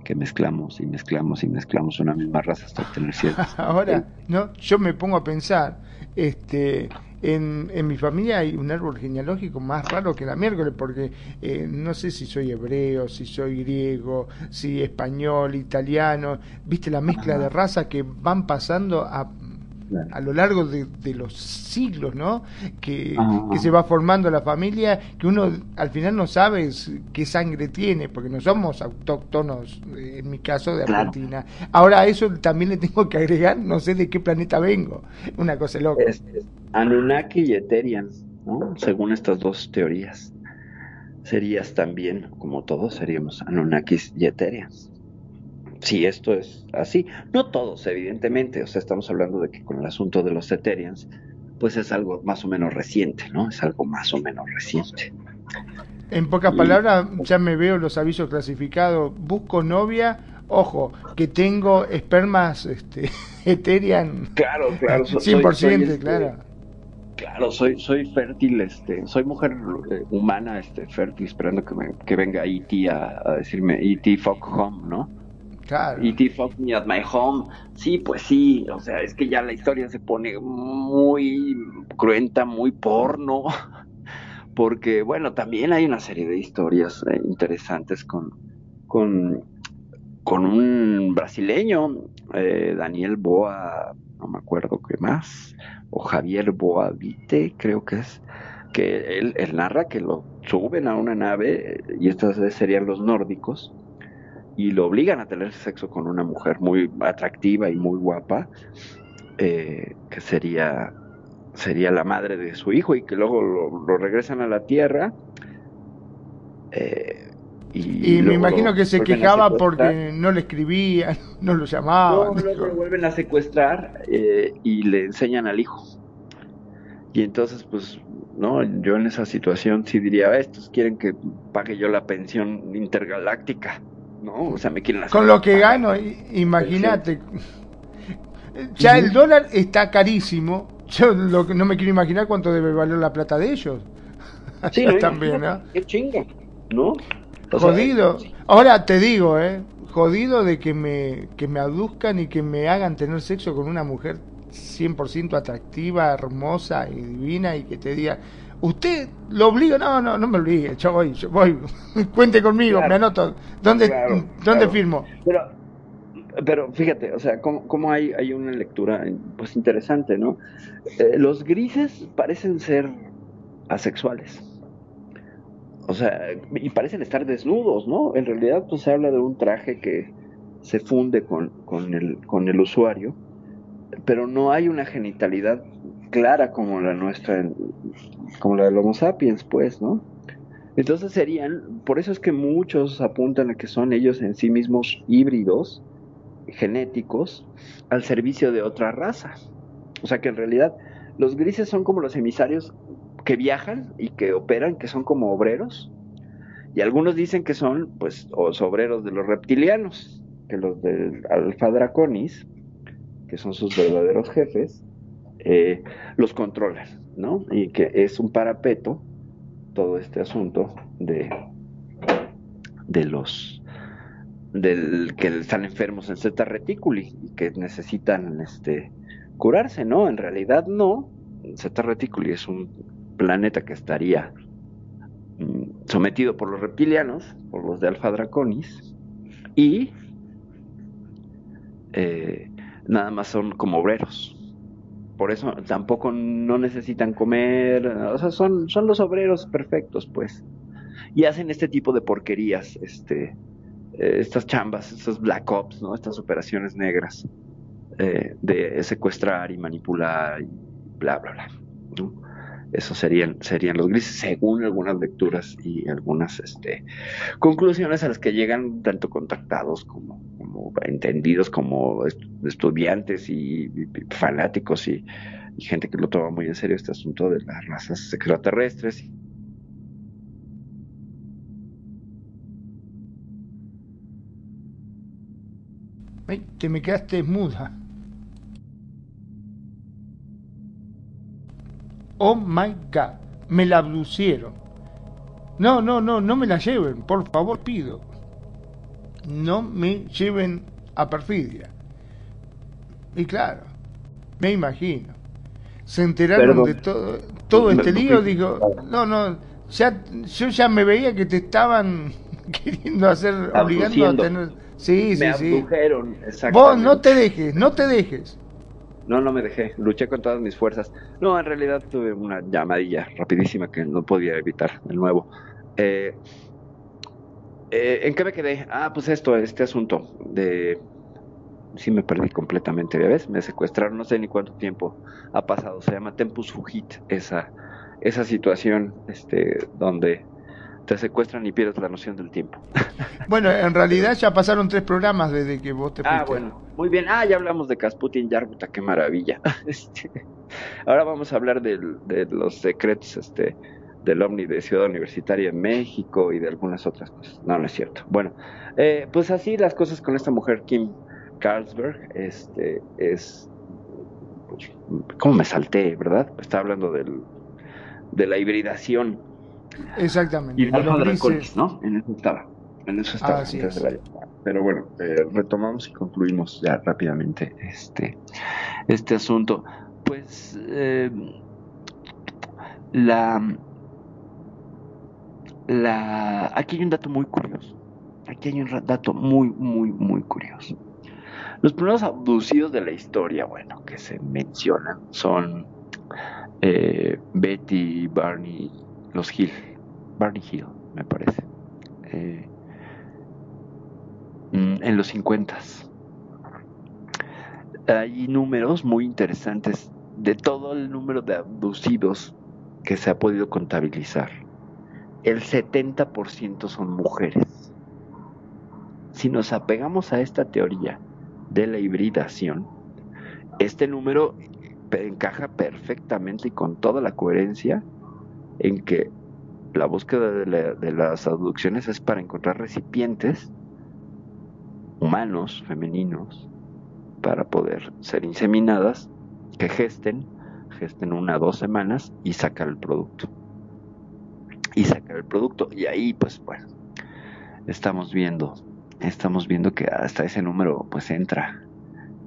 que mezclamos y mezclamos y mezclamos una misma raza hasta obtener ciertas. Ahora, no, yo me pongo a pensar, este, en, en mi familia hay un árbol genealógico más raro que la miércoles, porque eh, no sé si soy hebreo, si soy griego, si español, italiano, viste la mezcla de razas que van pasando a a lo largo de, de, los siglos, ¿no? Que, que, se va formando la familia, que uno al final no sabe qué sangre tiene, porque no somos autóctonos, eh, en mi caso, de Argentina. Ahora a eso también le tengo que agregar, no sé de qué planeta vengo, una cosa loca. Es, Anunnaki y Eterian, ¿no? Según estas dos teorías. Serías también, como todos, seríamos Anunnakis y Eterians si esto es así. No todos, evidentemente, o sea, estamos hablando de que con el asunto de los Eterians, pues es algo más o menos reciente, ¿no? Es algo más o menos reciente. En pocas palabras, ya me veo los avisos clasificados, busco novia, ojo, que tengo espermas este, Eterian. Claro, claro. 100%, este, claro. Claro, soy, soy fértil, este, soy mujer eh, humana, este, fértil, esperando que, me, que venga E.T. A, a decirme, E.T. fuck home, ¿no? Y T Fuck Me at My Home. Sí, pues sí. O sea, es que ya la historia se pone muy cruenta, muy porno. Porque, bueno, también hay una serie de historias eh, interesantes con, con, con un brasileño, eh, Daniel Boa, no me acuerdo qué más, o Javier Boa Vite, creo que es, que él, él narra que lo suben a una nave, y estos serían los nórdicos, y lo obligan a tener sexo con una mujer muy atractiva y muy guapa, eh, que sería, sería la madre de su hijo y que luego lo, regresan a la tierra. Eh, y, me imagino que se quejaba porque no le escribían, no lo llamaban. No, luego lo vuelven a secuestrar eh, y le enseñan al hijo. Y entonces, pues, no, yo en esa situación sí diría, estos quieren que pague yo la pensión intergaláctica. ¿No? O sea, me quieren Con lo que gano, imagínate. Ya el dólar está carísimo. Yo lo, no me quiero imaginar cuánto debe valer la plata de ellos. Sí, También, ¿no? Qué chinga, ¿no? jodido. Ahora te digo, ¿eh? Jodido de que me, que me aduzcan y que me hagan tener sexo con una mujer 100% atractiva, hermosa y divina y que te diga, usted lo obliga, no, no, no me obligue, yo voy, yo voy, cuente conmigo, me anoto, ¿dónde, ¿dónde firmo? Pero, pero fíjate, o sea, cómo, hay, hay una lectura pues interesante, ¿no? Eh, los grises parecen ser asexuales. O sea, y parecen estar desnudos, ¿no? En realidad, pues se habla de un traje que se funde con, con, el, con el usuario, pero no hay una genitalidad clara como la nuestra, como la del Homo sapiens, pues, ¿no? Entonces serían, por eso es que muchos apuntan a que son ellos en sí mismos híbridos genéticos al servicio de otra raza. O sea que en realidad los grises son como los emisarios que viajan y que operan, que son como obreros. Y algunos dicen que son, pues, los obreros de los reptilianos, que los del Alfa Draconis, que son sus verdaderos jefes, eh, los controlan. ¿no? Y que es un parapeto todo este asunto de, de los del que están enfermos en zeta reticuli y que necesitan este curarse, ¿no? En realidad no. Zeta reticuli es un planeta que estaría mm, sometido por los reptilianos, por los de Alpha Draconis, y eh, nada más son como obreros. Por eso tampoco no necesitan comer, o sea, son, son los obreros perfectos, pues. Y hacen este tipo de porquerías, este, eh, estas chambas, estos black ops, ¿no? Estas operaciones negras eh, de secuestrar y manipular y bla, bla, bla. ¿no? Esos serían, serían los grises, según algunas lecturas y algunas este, conclusiones a las que llegan tanto contactados como, entendidos, como estudiantes y, fanáticos y, y, gente que lo toma muy en serio este asunto de las razas extraterrestres. Te me quedaste muda. Oh my God, me la abducieron. No, no, no, no me la lleven, por favor, pido. No me lleven a perfidia. Y claro, me imagino. Se enteraron Perdón. de todo, todo este lío, digo, no, no, ya, yo ya me veía que te estaban queriendo hacer, obligando a tener... Sí, Me sí, sí. Vos no te dejes, no te dejes. No, no me dejé, luché con todas mis fuerzas. No, en realidad tuve una llamadilla rapidísima que no podía evitar de nuevo. Eh, eh, ¿En qué me quedé? Ah, pues esto, este asunto de... Sí me perdí completamente, ¿ya ves? Me secuestraron, no sé ni cuánto tiempo ha pasado. Se llama Tempus Fugit, esa, esa situación este, donde te secuestran y pierdes la noción del tiempo. Bueno, en realidad ya pasaron tres programas desde que vos te fuiste. Ah, bueno, muy bien. Ah, ya hablamos de Casputin Yarbuta, qué maravilla. Este, ahora vamos a hablar del- de los secretos este, del OVNI de Ciudad Universitaria en México y de algunas otras cosas. No, no es cierto. Bueno, eh, pues así las cosas con esta mujer, Kim Carlsberg, este, es... ¿Cómo me salté, verdad? Estaba hablando del, de la hibridación Exactamente. y grises. Draconis, ¿no? En eso estaba. En eso estaba. Así antes es. de la llamada. Pero bueno, eh, retomamos y concluimos ya rápidamente este, este asunto. Pues eh, la, aquí hay un dato muy curioso. Aquí hay un dato muy, muy, muy curioso. Los primeros abducidos de la historia, bueno, que se mencionan son eh, Betty Barney, los Hill, Barney Hill, me parece, eh, mm, en los 50 Hay números muy interesantes de todo el número de abducidos que se ha podido contabilizar. El 70% son mujeres. Si nos apegamos a esta teoría de la hibridación, este número encaja perfectamente y con toda la coherencia en que la búsqueda de, la- de las abducciones es para encontrar recipientes humanos, femeninos, para poder ser inseminadas, que gesten, gesten una o dos semanas y sacar el producto. Y sacar el producto. Y ahí, pues bueno, estamos viendo, estamos viendo que hasta ese número pues entra,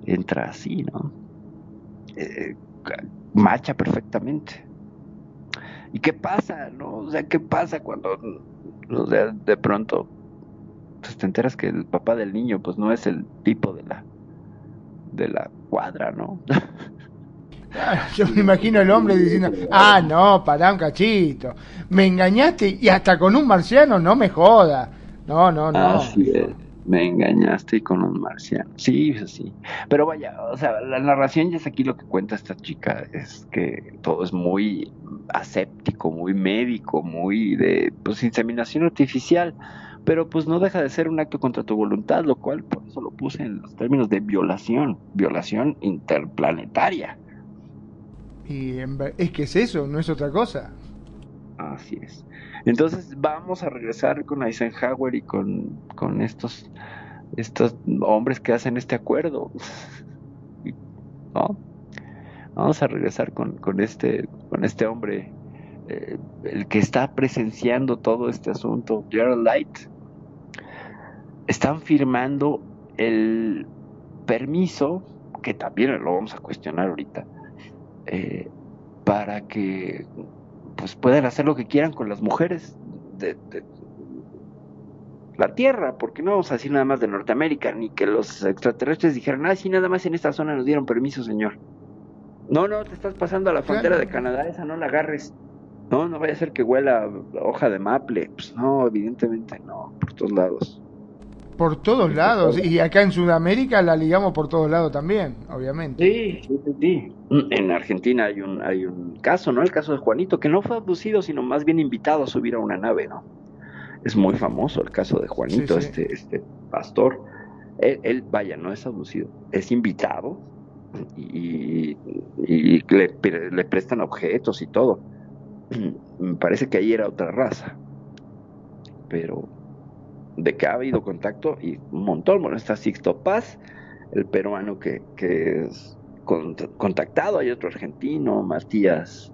entra así, ¿no? Eh, macha perfectamente. ¿Y qué pasa, no? O sea, ¿qué pasa cuando o sea, de pronto pues, te enteras que el papá del niño pues no es el tipo de la de la cuadra, ¿no? Yo me imagino el hombre diciendo, ah, no, pará un cachito. Me engañaste y hasta con un marciano, no me joda. No, no, no. Me engañaste con un marciano. Sí, sí. Pero vaya, o sea, la narración ya es aquí lo que cuenta esta chica, es que todo es muy aséptico, muy médico, muy de pues inseminación artificial, pero pues no deja de ser un acto contra tu voluntad, lo cual por eso lo puse en los términos de violación, violación interplanetaria. Y es que es eso, no es otra cosa. Así es. Entonces vamos a regresar con Eisenhower y con, con estos, estos hombres que hacen este acuerdo. ¿No? Vamos a regresar con, con este, con este hombre, eh, el que está presenciando todo este asunto, Gerald Light. Están firmando el permiso, que también lo vamos a cuestionar ahorita, eh, para que pues puedan hacer lo que quieran con las mujeres de, de la Tierra, porque no vamos a decir nada más de Norteamérica, ni que los extraterrestres dijeran, ah, sí, nada más en esta zona nos dieron permiso, señor. No, no, te estás pasando a la frontera de Canadá, esa no la agarres. No, no vaya a ser que huela hoja de maple. Pues no, evidentemente no, por todos lados. Por todos lados. Y acá en Sudamérica la ligamos por todos lados también, obviamente. Sí, sí, sí. En Argentina hay un, hay un caso, ¿no? El caso de Juanito, que no fue abducido, sino más bien invitado a subir a una nave, ¿no? Es muy famoso el caso de Juanito, Sí, sí. este, este pastor. Él, él, vaya, no es abducido, es invitado y, y le, le prestan objetos y todo. Me parece que ahí era otra raza. Pero de que ha habido contacto y un montón. Bueno, está Sixto Paz, el peruano que, que es cont- contactado. Hay otro argentino, Matías.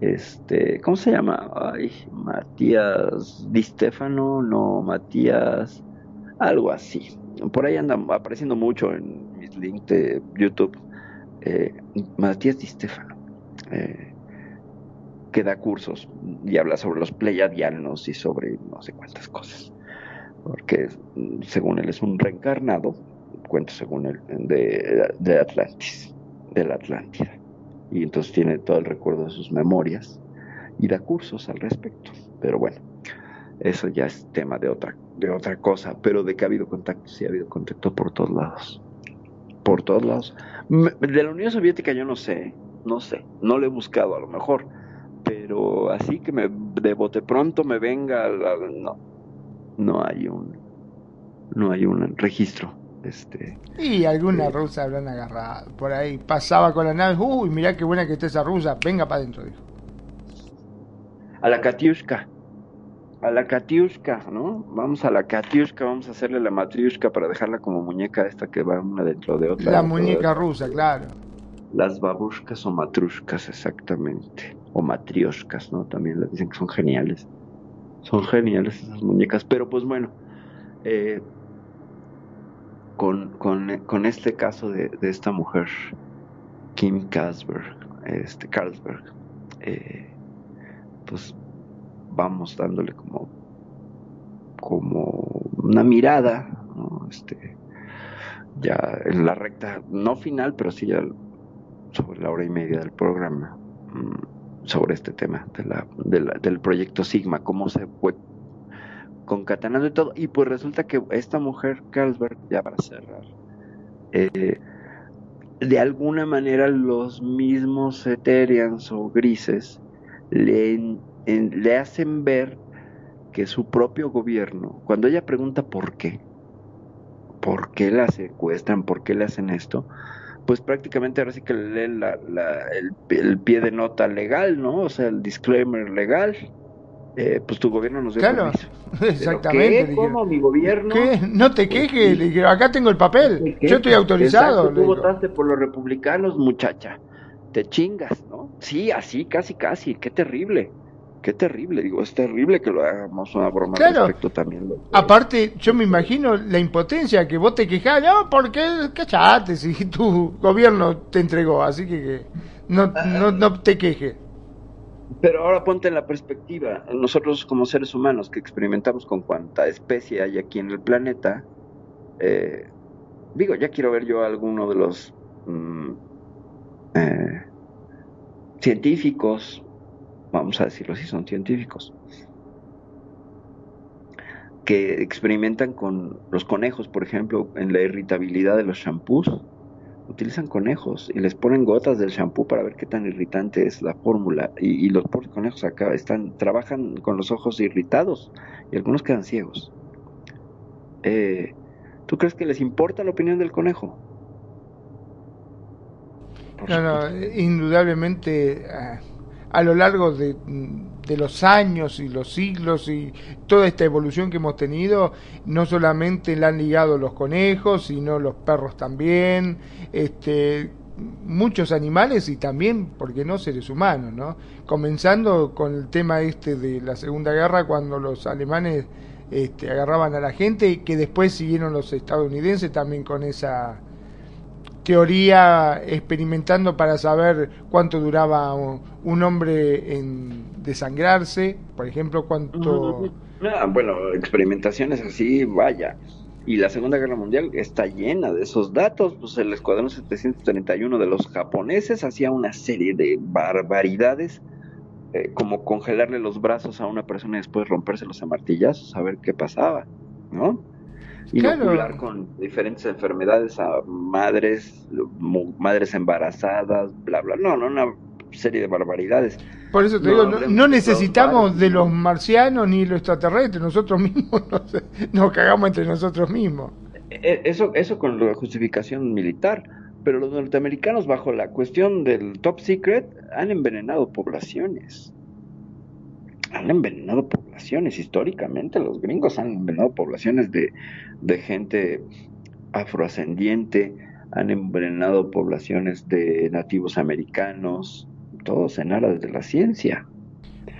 Este, ¿cómo se llama? Ay, Matías Di Stefano, no, Matías, algo así. Por ahí anda apareciendo mucho en mis links de YouTube. eh, Matías Di Stefano. eh, que da cursos y habla sobre los pleiadianos y sobre no sé cuántas cosas. Porque según él es un reencarnado, cuento según él, de, de Atlantis, de la Atlántida. Y entonces tiene todo el recuerdo de sus memorias y da cursos al respecto. Pero bueno, eso ya es tema de otra, de otra cosa. Pero de que ha habido contacto, sí ha habido contacto por todos lados. Por todos lados. De la Unión Soviética yo no sé, no sé, no lo he buscado a lo mejor pero así que me de bote pronto me venga la- no no hay un no hay un registro este Y alguna rusa habrán agarrado. Por ahí pasaba con la nave. Uy, mirá qué buena que está esa rusa. Venga para adentro, dijo. a la Katiushka a la Katiushka no vamos a la Katiushka vamos a hacerle la matriushka para dejarla como muñeca esta que va una dentro de otra La muñeca rusa, claro. las babushkas o matrushkas exactamente o matrioshkas no también le dicen que son geniales son geniales esas muñecas pero pues bueno eh, con, con, con este caso de, de esta mujer Kim Kasberg este Carlsberg eh, pues vamos dándole como como una mirada este ya en la recta no final pero sí ya sobre la hora y media del programa. Mm, sobre este tema del proyecto Sigma, cómo se fue concatenando y todo. Y pues resulta que esta mujer, Carlsberg, ya para cerrar, eh, de alguna manera los mismos Ethereans o grises le, le hacen ver que su propio gobierno, cuando ella pregunta por qué, por qué la secuestran, por qué le hacen esto, pues prácticamente ahora sí que le leen la, la- el, el pie de nota legal, ¿no? O sea, el disclaimer legal. Eh, pues tu gobierno nos dio Claro, permiso. ¿Pero exactamente. qué? ¿Cómo? ¿Mi gobierno? ¿Qué? No te quejes, le dijeron, acá tengo el papel, yo estoy autorizado. Exacto, tú votaste por los republicanos, muchacha. Te chingas, ¿no? Sí, así, casi, casi. Qué terrible. Qué terrible. Digo, es terrible que lo hagamos una broma al respecto también. lo- Aparte, yo me imagino la impotencia que vos te quejás, no, porque cachate si tu gobierno te entregó, así que, no, no, no te quejes. Pero ahora ponte en la perspectiva, nosotros como seres humanos que experimentamos con cuanta especie hay aquí en el planeta, eh, digo, ya quiero ver yo a alguno de los mm, eh, científicos, vamos a decirlo si son científicos, que experimentan con los conejos, por ejemplo, en la irritabilidad de los shampoos, utilizan conejos y les ponen gotas del shampoo para ver qué tan irritante es la fórmula y, y los pobres conejos acá están trabajan con los ojos irritados y algunos quedan ciegos. Eh, ¿Tú crees que les importa la opinión del conejo? No, no, indudablemente ah, a lo largo de, de los años y los siglos y toda esta evolución que hemos tenido, no solamente la han ligado los conejos, sino los perros también. Este, muchos animales y también, ¿por qué no, seres humanos, ¿no? Comenzando con el tema este de la Segunda Guerra, cuando los alemanes este, agarraban a la gente y que después siguieron los estadounidenses también con esa teoría experimentando para saber cuánto duraba un hombre en desangrarse, por ejemplo, cuánto... Ah, bueno, experimentaciones así, vaya. Y la Segunda Guerra Mundial está llena de esos datos. Pues el Escuadrón 731 de los japoneses hacía una serie de barbaridades, eh, como congelarle los brazos a una persona y después rompérselos a martillazos, a ver qué pasaba, ¿no? Inocular con diferentes enfermedades a madres, madres embarazadas, bla, bla. No, no, una serie de barbaridades. Por eso te No, digo, no, necesitamos los de los marcianos ni los extraterrestres, nosotros mismos nos, nos cagamos entre nosotros mismos. E- Eso, eso con la justificación militar, pero los norteamericanos bajo la cuestión del top secret han envenenado poblaciones. Han envenenado poblaciones históricamente, los gringos han envenenado poblaciones de, de gente afroascendiente, han envenenado poblaciones de nativos americanos, todos en aras de la ciencia.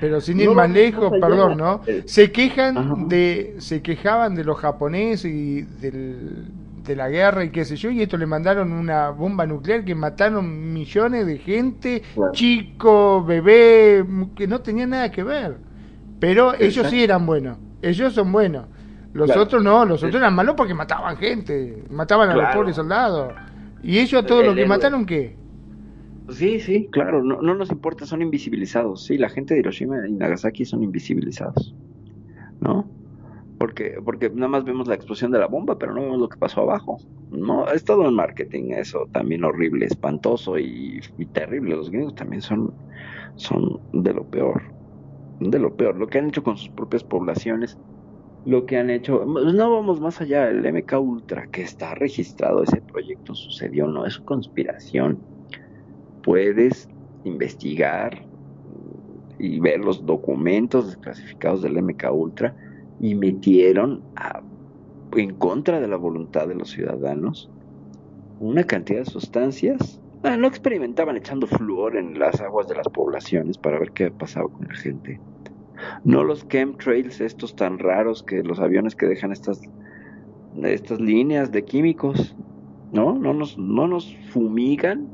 Pero sin ir No, más lejos, no, perdón, ¿no? eh, Se quejan de, se quejaban de los japoneses y del, de la guerra y qué sé yo, y esto le mandaron una bomba nuclear que mataron millones de gente, Claro. chico, bebé, que no tenía nada que ver. Pero ellos sí eran buenos, ellos son buenos. Los Claro. otros no, los otros eran malos porque mataban gente, mataban a los pobres soldados. ¿Y ellos a todos El los que héroe. mataron qué? Sí, sí, claro, no, no nos importa, son invisibilizados. Sí, la gente de Hiroshima y Nagasaki son invisibilizados, ¿no? Porque, porque nada más vemos la explosión de la bomba, pero no vemos lo que pasó abajo. No, es todo un marketing, eso también horrible, espantoso y, y terrible. Los gringos también son, son de lo peor, de lo peor. Lo que han hecho con sus propias poblaciones, lo que han hecho, no vamos más allá, el MK Ultra, que está registrado, ese proyecto sucedió, no es conspiración puedes investigar y ver los documentos desclasificados del MK Ultra y metieron en contra de la voluntad de los ciudadanos una cantidad de sustancias. Ah, no experimentaban echando flúor en las aguas de las poblaciones para ver qué pasaba con la gente. No los chemtrails estos tan raros que los aviones que dejan estas estas líneas de químicos, ¿no? No nos, no nos fumigan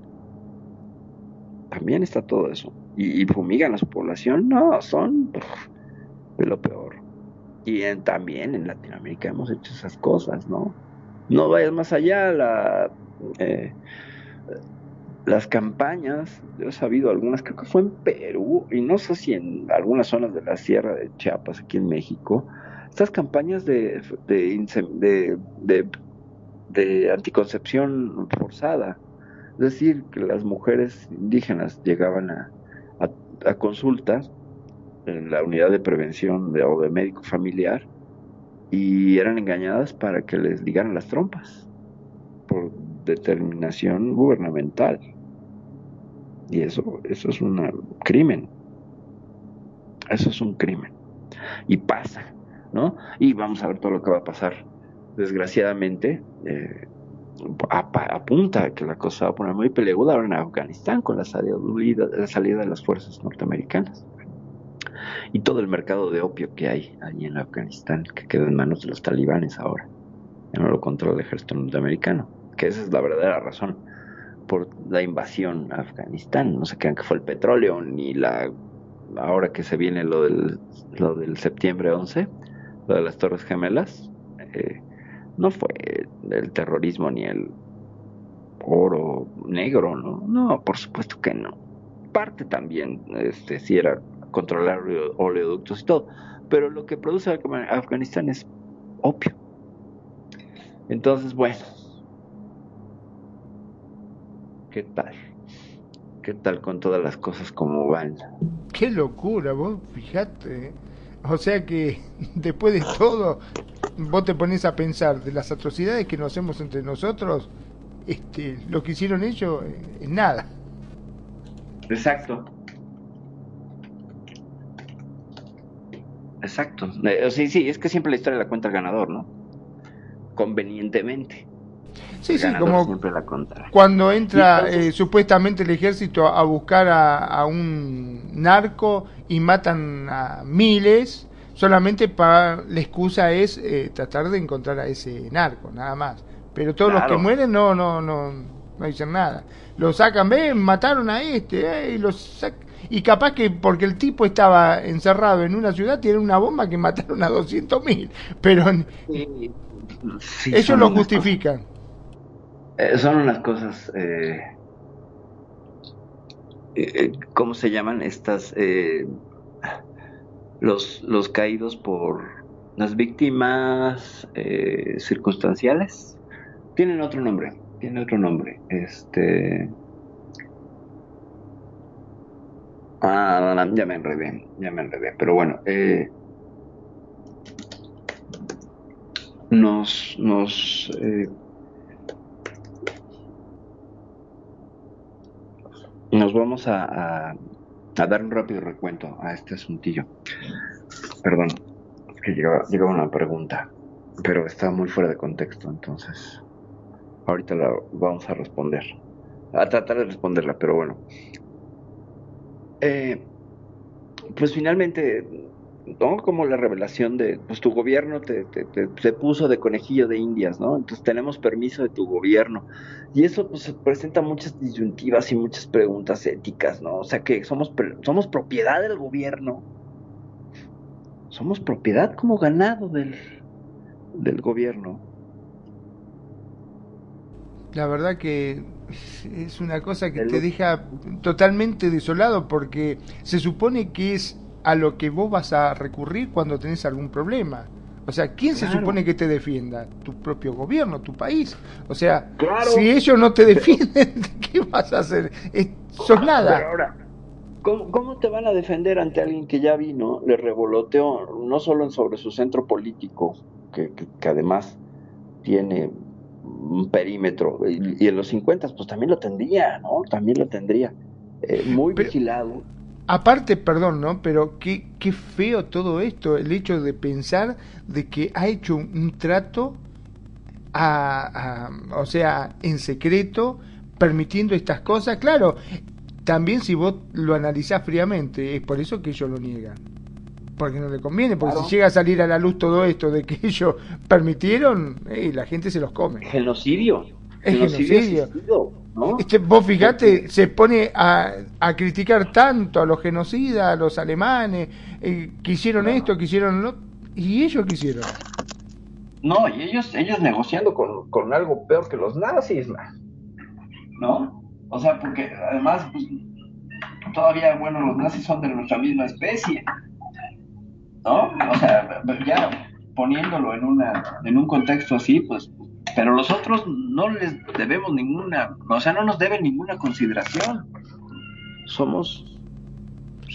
también está todo eso. Y, fumigan a su población, no, son de lo peor. Y también en Latinoamérica hemos hecho esas cosas, ¿no? No vayas más allá, la, eh, las campañas, yo he sabido algunas, creo que fue en Perú, y no sé si en algunas zonas de la sierra de Chiapas, aquí en México, estas campañas de, de, de, anticoncepción forzada, decir, que las mujeres indígenas llegaban a, consultas en la unidad de prevención de- o de médico familiar y eran engañadas para que les ligaran las trompas por determinación gubernamental. Y eso, eso es un crimen. Eso es un crimen. Y pasa, ¿no? Y vamos a ver todo lo que va a pasar. Desgraciadamente, eh, apunta a que la cosa va a poner muy peleaguda ahora en Afganistán con la salida, la salida de las fuerzas norteamericanas. Y todo el mercado de opio que hay allí en Afganistán que queda en manos de los talibanes ahora ya no lo controla el ejército norteamericano que esa es la verdadera razón por la invasión a Afganistán. No se crean que fue el petróleo ni la ahora que se viene lo del lo del septiembre 11 lo de las torres gemelas eh, no fue el terrorismo ni el oro negro, ¿no? No, por supuesto que no. Parte también, este, si era controlar oleo- oleoductos y todo, pero lo que produce Afga- Afganistán es opio. Entonces, bueno, ¿qué tal? ¿Qué tal con todas las cosas como van? Qué locura, vos fijate. ¿eh? O sea que después de todo, vos te pones a pensar de las atrocidades que nos hacemos entre nosotros, este, lo que hicieron ellos eh, es nada. Exacto. Exacto. Eh, sí, sí, es que siempre la historia la cuenta el ganador, ¿no? Convenientemente. Sí, sí, como siempre la cuando entra entonces- eh, supuestamente el ejército a buscar a, a un narco y matan a miles, solamente para la excusa es eh, tratar de encontrar a ese narco, nada más. Pero todos los que mueren no, no, no, no dicen nada. Lo sacan, ven, mataron a este, eh, y los sac- y capaz que porque el tipo estaba encerrado en una ciudad tiene una bomba que mataron a 200 mil, pero Sí, ellos lo justifican. eh, son unas cosas. Eh, ¿Cómo se llaman estas? Los, los caídos por las víctimas eh, circunstanciales. Tienen otro nombre. Tienen otro nombre. Este. Ah, ya me enredé, ya me enredé. Pero bueno, eh, nos, nos eh, nos vamos a, a dar un rápido recuento a este asuntillo. Perdón, que llegaba, una pregunta, pero estaba muy fuera de contexto, entonces ahorita la vamos a responder. A tratar de responderla, pero bueno. Eh, pues finalmente, ¿no? Como la revelación de, pues tu gobierno te, te, te- te puso de conejillo de indias, ¿no? Entonces tenemos permiso de tu gobierno. Y eso pues presenta muchas disyuntivas y muchas preguntas éticas, ¿no? O sea que somos, somos propiedad del gobierno. Somos propiedad como ganado del, del gobierno. La verdad que es una cosa que te deja totalmente desolado porque se supone que es a lo que vos vas a recurrir cuando tenés algún problema. O sea, ¿quién se supone que te defienda? Tu propio gobierno, tu país. O sea, Claro. si ellos no te defienden, ¿qué vas a hacer? Es- sos nada. Pero ahora, ¿cómo, cómo te van a defender ante alguien que ya vino, le revoloteó no solo sobre su centro político, que, que- que además tiene un perímetro, y, y en los 50 pues también lo tendría, ¿no? También lo tendría. Eh, muy vigilado. Aparte, perdón, ¿no? Pero qué, qué feo todo esto, el hecho de pensar de que ha hecho un, un trato, a, a- o sea, en secreto, permitiendo estas cosas. Claro, también si vos lo analizás fríamente, es por eso que ellos lo niegan. Porque no le conviene, porque Claro. si llega a salir a la luz todo esto de que ellos permitieron, eh, la gente se los come. Genocidio. Es Genocidio genocidio. ¿No? Este, vos fijate, se pone a, a criticar tanto a los genocidas, a los alemanes, eh, que hicieron esto, que hicieron lo y ellos qué hicieron. No, y ellos, ellos negociando con, con algo peor que los nazis, man. ¿no? O sea, porque además, pues, todavía, bueno, los nazis son de nuestra misma especie, ¿no? O sea, ya poniéndolo en, una, en un contexto así, pues, pero los otros no les debemos ninguna, o sea, no nos deben ninguna consideración. Somos...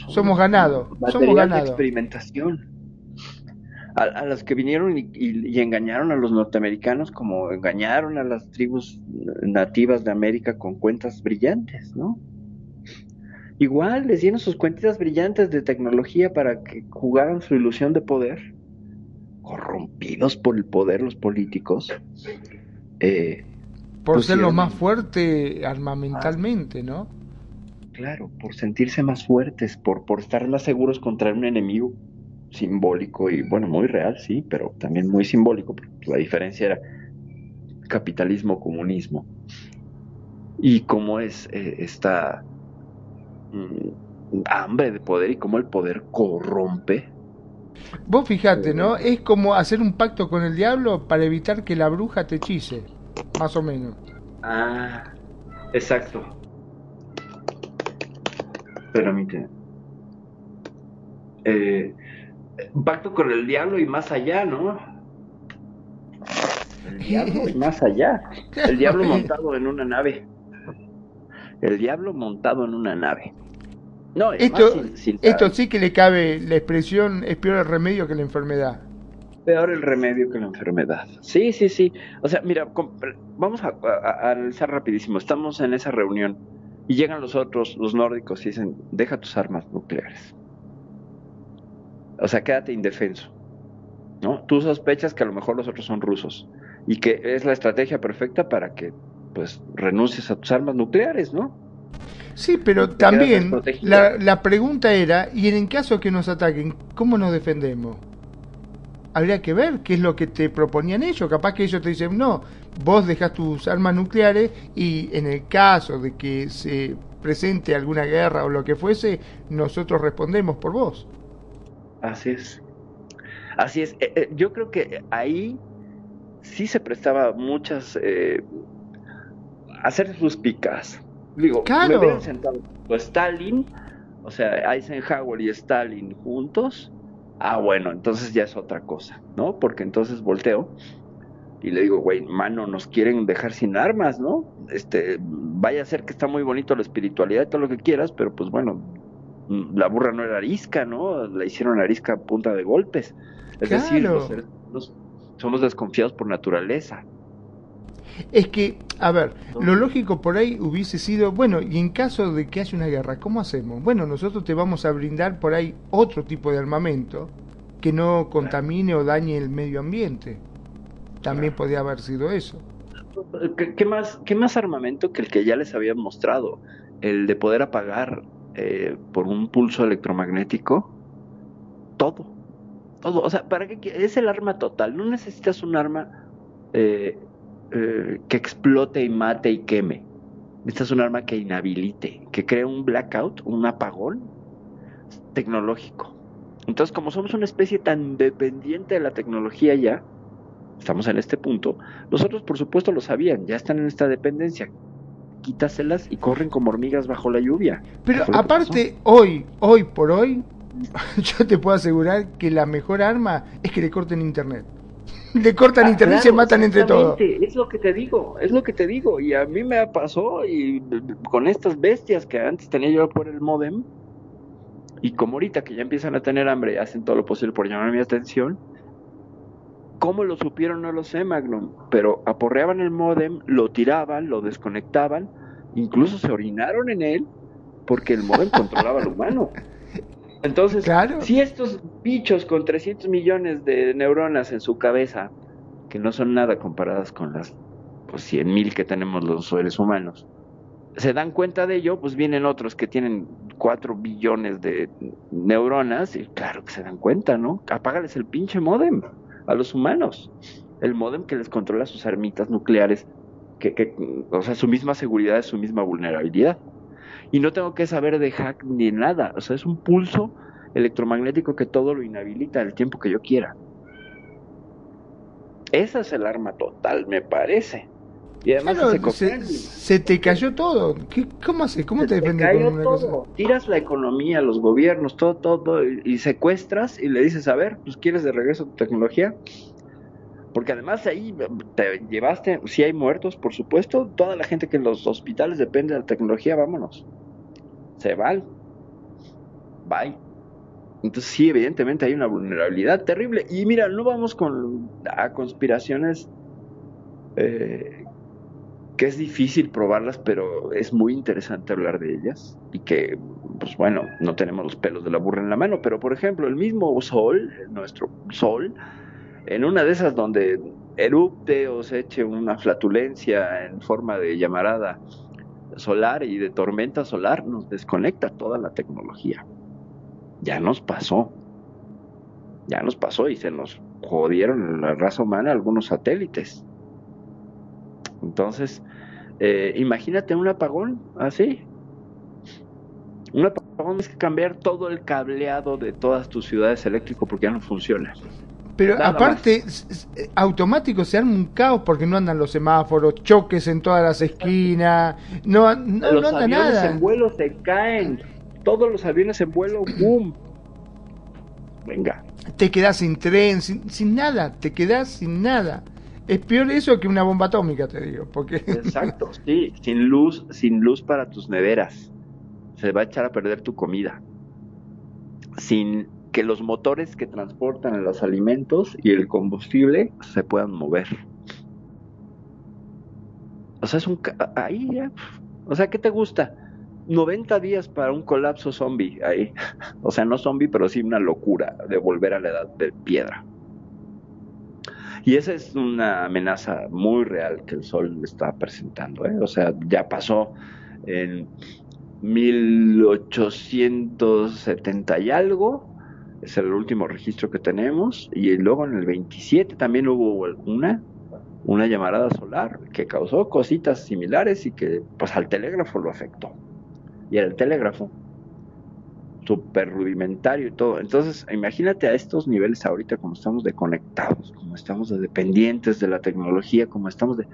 Somos ganado, somos material de experimentación. A, a los que vinieron y, y- y engañaron a los norteamericanos como engañaron a las tribus nativas de América con cuentas brillantes, ¿no? Igual les dieron sus cuentitas brillantes de tecnología para que jugaran su ilusión de poder, corrompidos por el poder los políticos. Eh, Por ser lo más fuerte armamentalmente, ¿no? Claro, por sentirse más fuertes, por, por estar más seguros contra un enemigo simbólico y, bueno, muy real, sí, pero también muy simbólico, porque la diferencia era capitalismo, comunismo. Y cómo es eh, esta mm, hambre de poder y cómo el poder corrompe. Vos fijate, ¿no? Es como hacer un pacto con el diablo para evitar que la bruja te hechice, más o menos. Ah, exacto. Permíteme. Eh, pacto con el diablo y más allá, ¿no? El diablo y más allá. El diablo montado en una nave. El diablo montado en una nave. No, Esto, además sin- sin- esto sí que le cabe la expresión, es peor el remedio que la enfermedad. Peor el remedio que la enfermedad. Sí, sí, sí. O sea, mira, vamos a, a- a analizar rapidísimo. Estamos en esa reunión y llegan los otros, los nórdicos, y dicen, deja tus armas nucleares. O sea, quédate indefenso. ¿No? Tú sospechas que a lo mejor los otros son rusos. y que es la estrategia perfecta para que pues renuncies a tus armas nucleares, ¿no? Sí, pero también la, la pregunta era, y en el caso que nos ataquen, ¿cómo nos defendemos? Habría que ver qué es lo que te proponían ellos. Capaz que ellos te dicen, no, vos dejas tus armas nucleares y en el caso de que se presente alguna guerra o lo que fuese, nosotros respondemos por vos. Así es. Así es. Eh, eh, yo creo que ahí sí se prestaba muchas eh, hacer sus picas. Digo, Claro. me hubieran sentado o Stalin, o sea, Eisenhower y Stalin juntos. Ah, bueno, entonces ya es otra cosa, ¿no? Porque entonces volteo y le digo, güey, mano, nos quieren dejar sin armas, ¿no? Este, vaya a ser que está muy bonito la espiritualidad y todo lo que quieras, pero pues bueno, la burra no era arisca, ¿no? La hicieron arisca a punta de golpes. Es decir, los humanos somos desconfiados por naturaleza. Es que, a ver, lo lógico por ahí hubiese sido, bueno, y en caso de que haya una guerra, ¿cómo hacemos? Bueno, nosotros te vamos a brindar por ahí otro tipo de armamento que no contamine o dañe el medio ambiente. También podría haber sido eso. ¿Qué, más, ¿Qué más armamento que el que ya les había mostrado? El de poder apagar eh, por un pulso electromagnético todo. Todo. O sea, ¿para qué? Es el arma total. No necesitas un arma eh, eh, que explote y mate y queme. Necesitas un arma que inhabilite, que cree un blackout, un apagón tecnológico. Entonces, como somos una especie tan dependiente de la tecnología ya, estamos en este punto, los otros por supuesto lo sabían, ya están en esta dependencia. Quítaselas y corren como hormigas bajo la lluvia. Pero aparte, hoy, hoy por hoy, yo te puedo asegurar que la mejor arma es que le corten internet. Le cortan Ah, internet y claro, se matan entre todos. Es lo que te digo, es lo que te digo. Y a mí me pasó y con estas bestias que antes tenía yo por el modem, y como ahorita que ya empiezan a tener hambre y hacen todo lo posible por llamar mi atención, ¿cómo lo supieron? No lo sé, Magnum, pero aporreaban el modem, lo tiraban, lo desconectaban, incluso se orinaron en él porque el modem controlaba al humano. Entonces, si estos bichos con 300 millones de neuronas en su cabeza, que no son nada comparadas con las pues, 100 mil que tenemos los seres humanos, se dan cuenta de ello, pues vienen otros que tienen 4 billones de neuronas y claro que se dan cuenta, ¿no? Apágales el pinche modem a los humanos. El modem que les controla sus armitas nucleares, que, que, o sea, su misma seguridad es su misma vulnerabilidad y no tengo que saber de hack ni nada. O sea, es un pulso electromagnético que todo lo inhabilita el tiempo que yo quiera. Esa es el arma total, me parece. Y además Claro, se, se te cayó todo. ¿Qué, ¿Cómo haces? ¿Cómo te Se te defiendes cayó con una cosa? todo. Tiras la economía, los gobiernos, todo, todo, todo, y, y secuestras y le dices, a ver, pues quieres de regreso tu tecnología. Porque además ahí te llevaste, si hay muertos, por supuesto, toda la gente que en los hospitales depende de la tecnología, vámonos. Se van. Bye. Entonces sí, evidentemente hay una vulnerabilidad terrible. Y mira, no vamos con a conspiraciones eh, que es difícil probarlas, pero es muy interesante hablar de ellas. Y que, pues bueno, no tenemos los pelos de la burra en la mano. Pero por ejemplo, el mismo Sol, nuestro Sol, en una de esas donde erupte o se eche una flatulencia en forma de llamarada solar y de tormenta solar, nos desconecta toda la tecnología. Ya nos pasó. Ya nos pasó y se nos jodieron en la raza humana algunos satélites. Entonces, eh, imagínate un apagón así. Un apagón es que cambiar todo el cableado de todas tus ciudades eléctrico porque ya no funciona. Pero Nada aparte, s- s- automático se arma un caos porque no andan los semáforos, choques en todas las esquinas, no, no, los no anda aviones nada. en vuelo se caen. Todos los aviones en vuelo, boom. Venga. Te quedás sin tren, sin, sin nada, te quedás sin nada. Es peor eso que una bomba atómica, te digo, porque Exacto, sí, sin luz, sin luz para tus neveras. Se va a echar a perder tu comida. Sin que los motores que transportan los alimentos y el combustible se puedan mover. O sea, es un... Ahí. O sea, ¿qué te gusta? 90 días para un colapso zombie ahí. O sea, no zombie, pero sí una locura de volver a la edad de piedra. Y esa es una amenaza muy real que el Sol está presentando. ¿eh? O sea, ya pasó en 1870 y algo, es el último registro que tenemos, y luego en el 27 también hubo una, una llamarada solar que causó cositas similares y que pues al telégrafo lo afectó. Y era el telégrafo súper rudimentario y todo. Entonces, imagínate a estos niveles ahorita como estamos desconectados, como estamos de dependientes de la tecnología, como estamos de...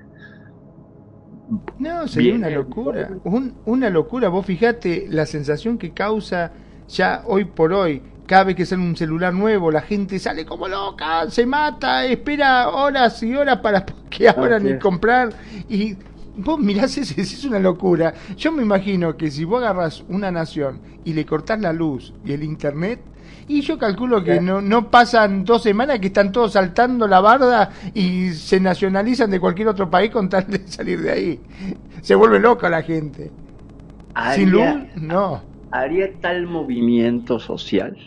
No, sería Bien. una locura. Un- una locura. Vos fijate la sensación que causa ya hoy por hoy. Cada vez que sale un celular nuevo, la gente sale como loca, se mata, espera horas y horas para que abran y es. comprar. Y vos mirás, es, es una locura. Yo me imagino que si vos agarras una nación y le cortás la luz y el internet, y yo calculo que no, no pasan dos semanas que están todos saltando la barda y se nacionalizan de cualquier otro país con tal de salir de ahí. Se vuelve loca la gente. Sin luz, no. haría tal movimiento social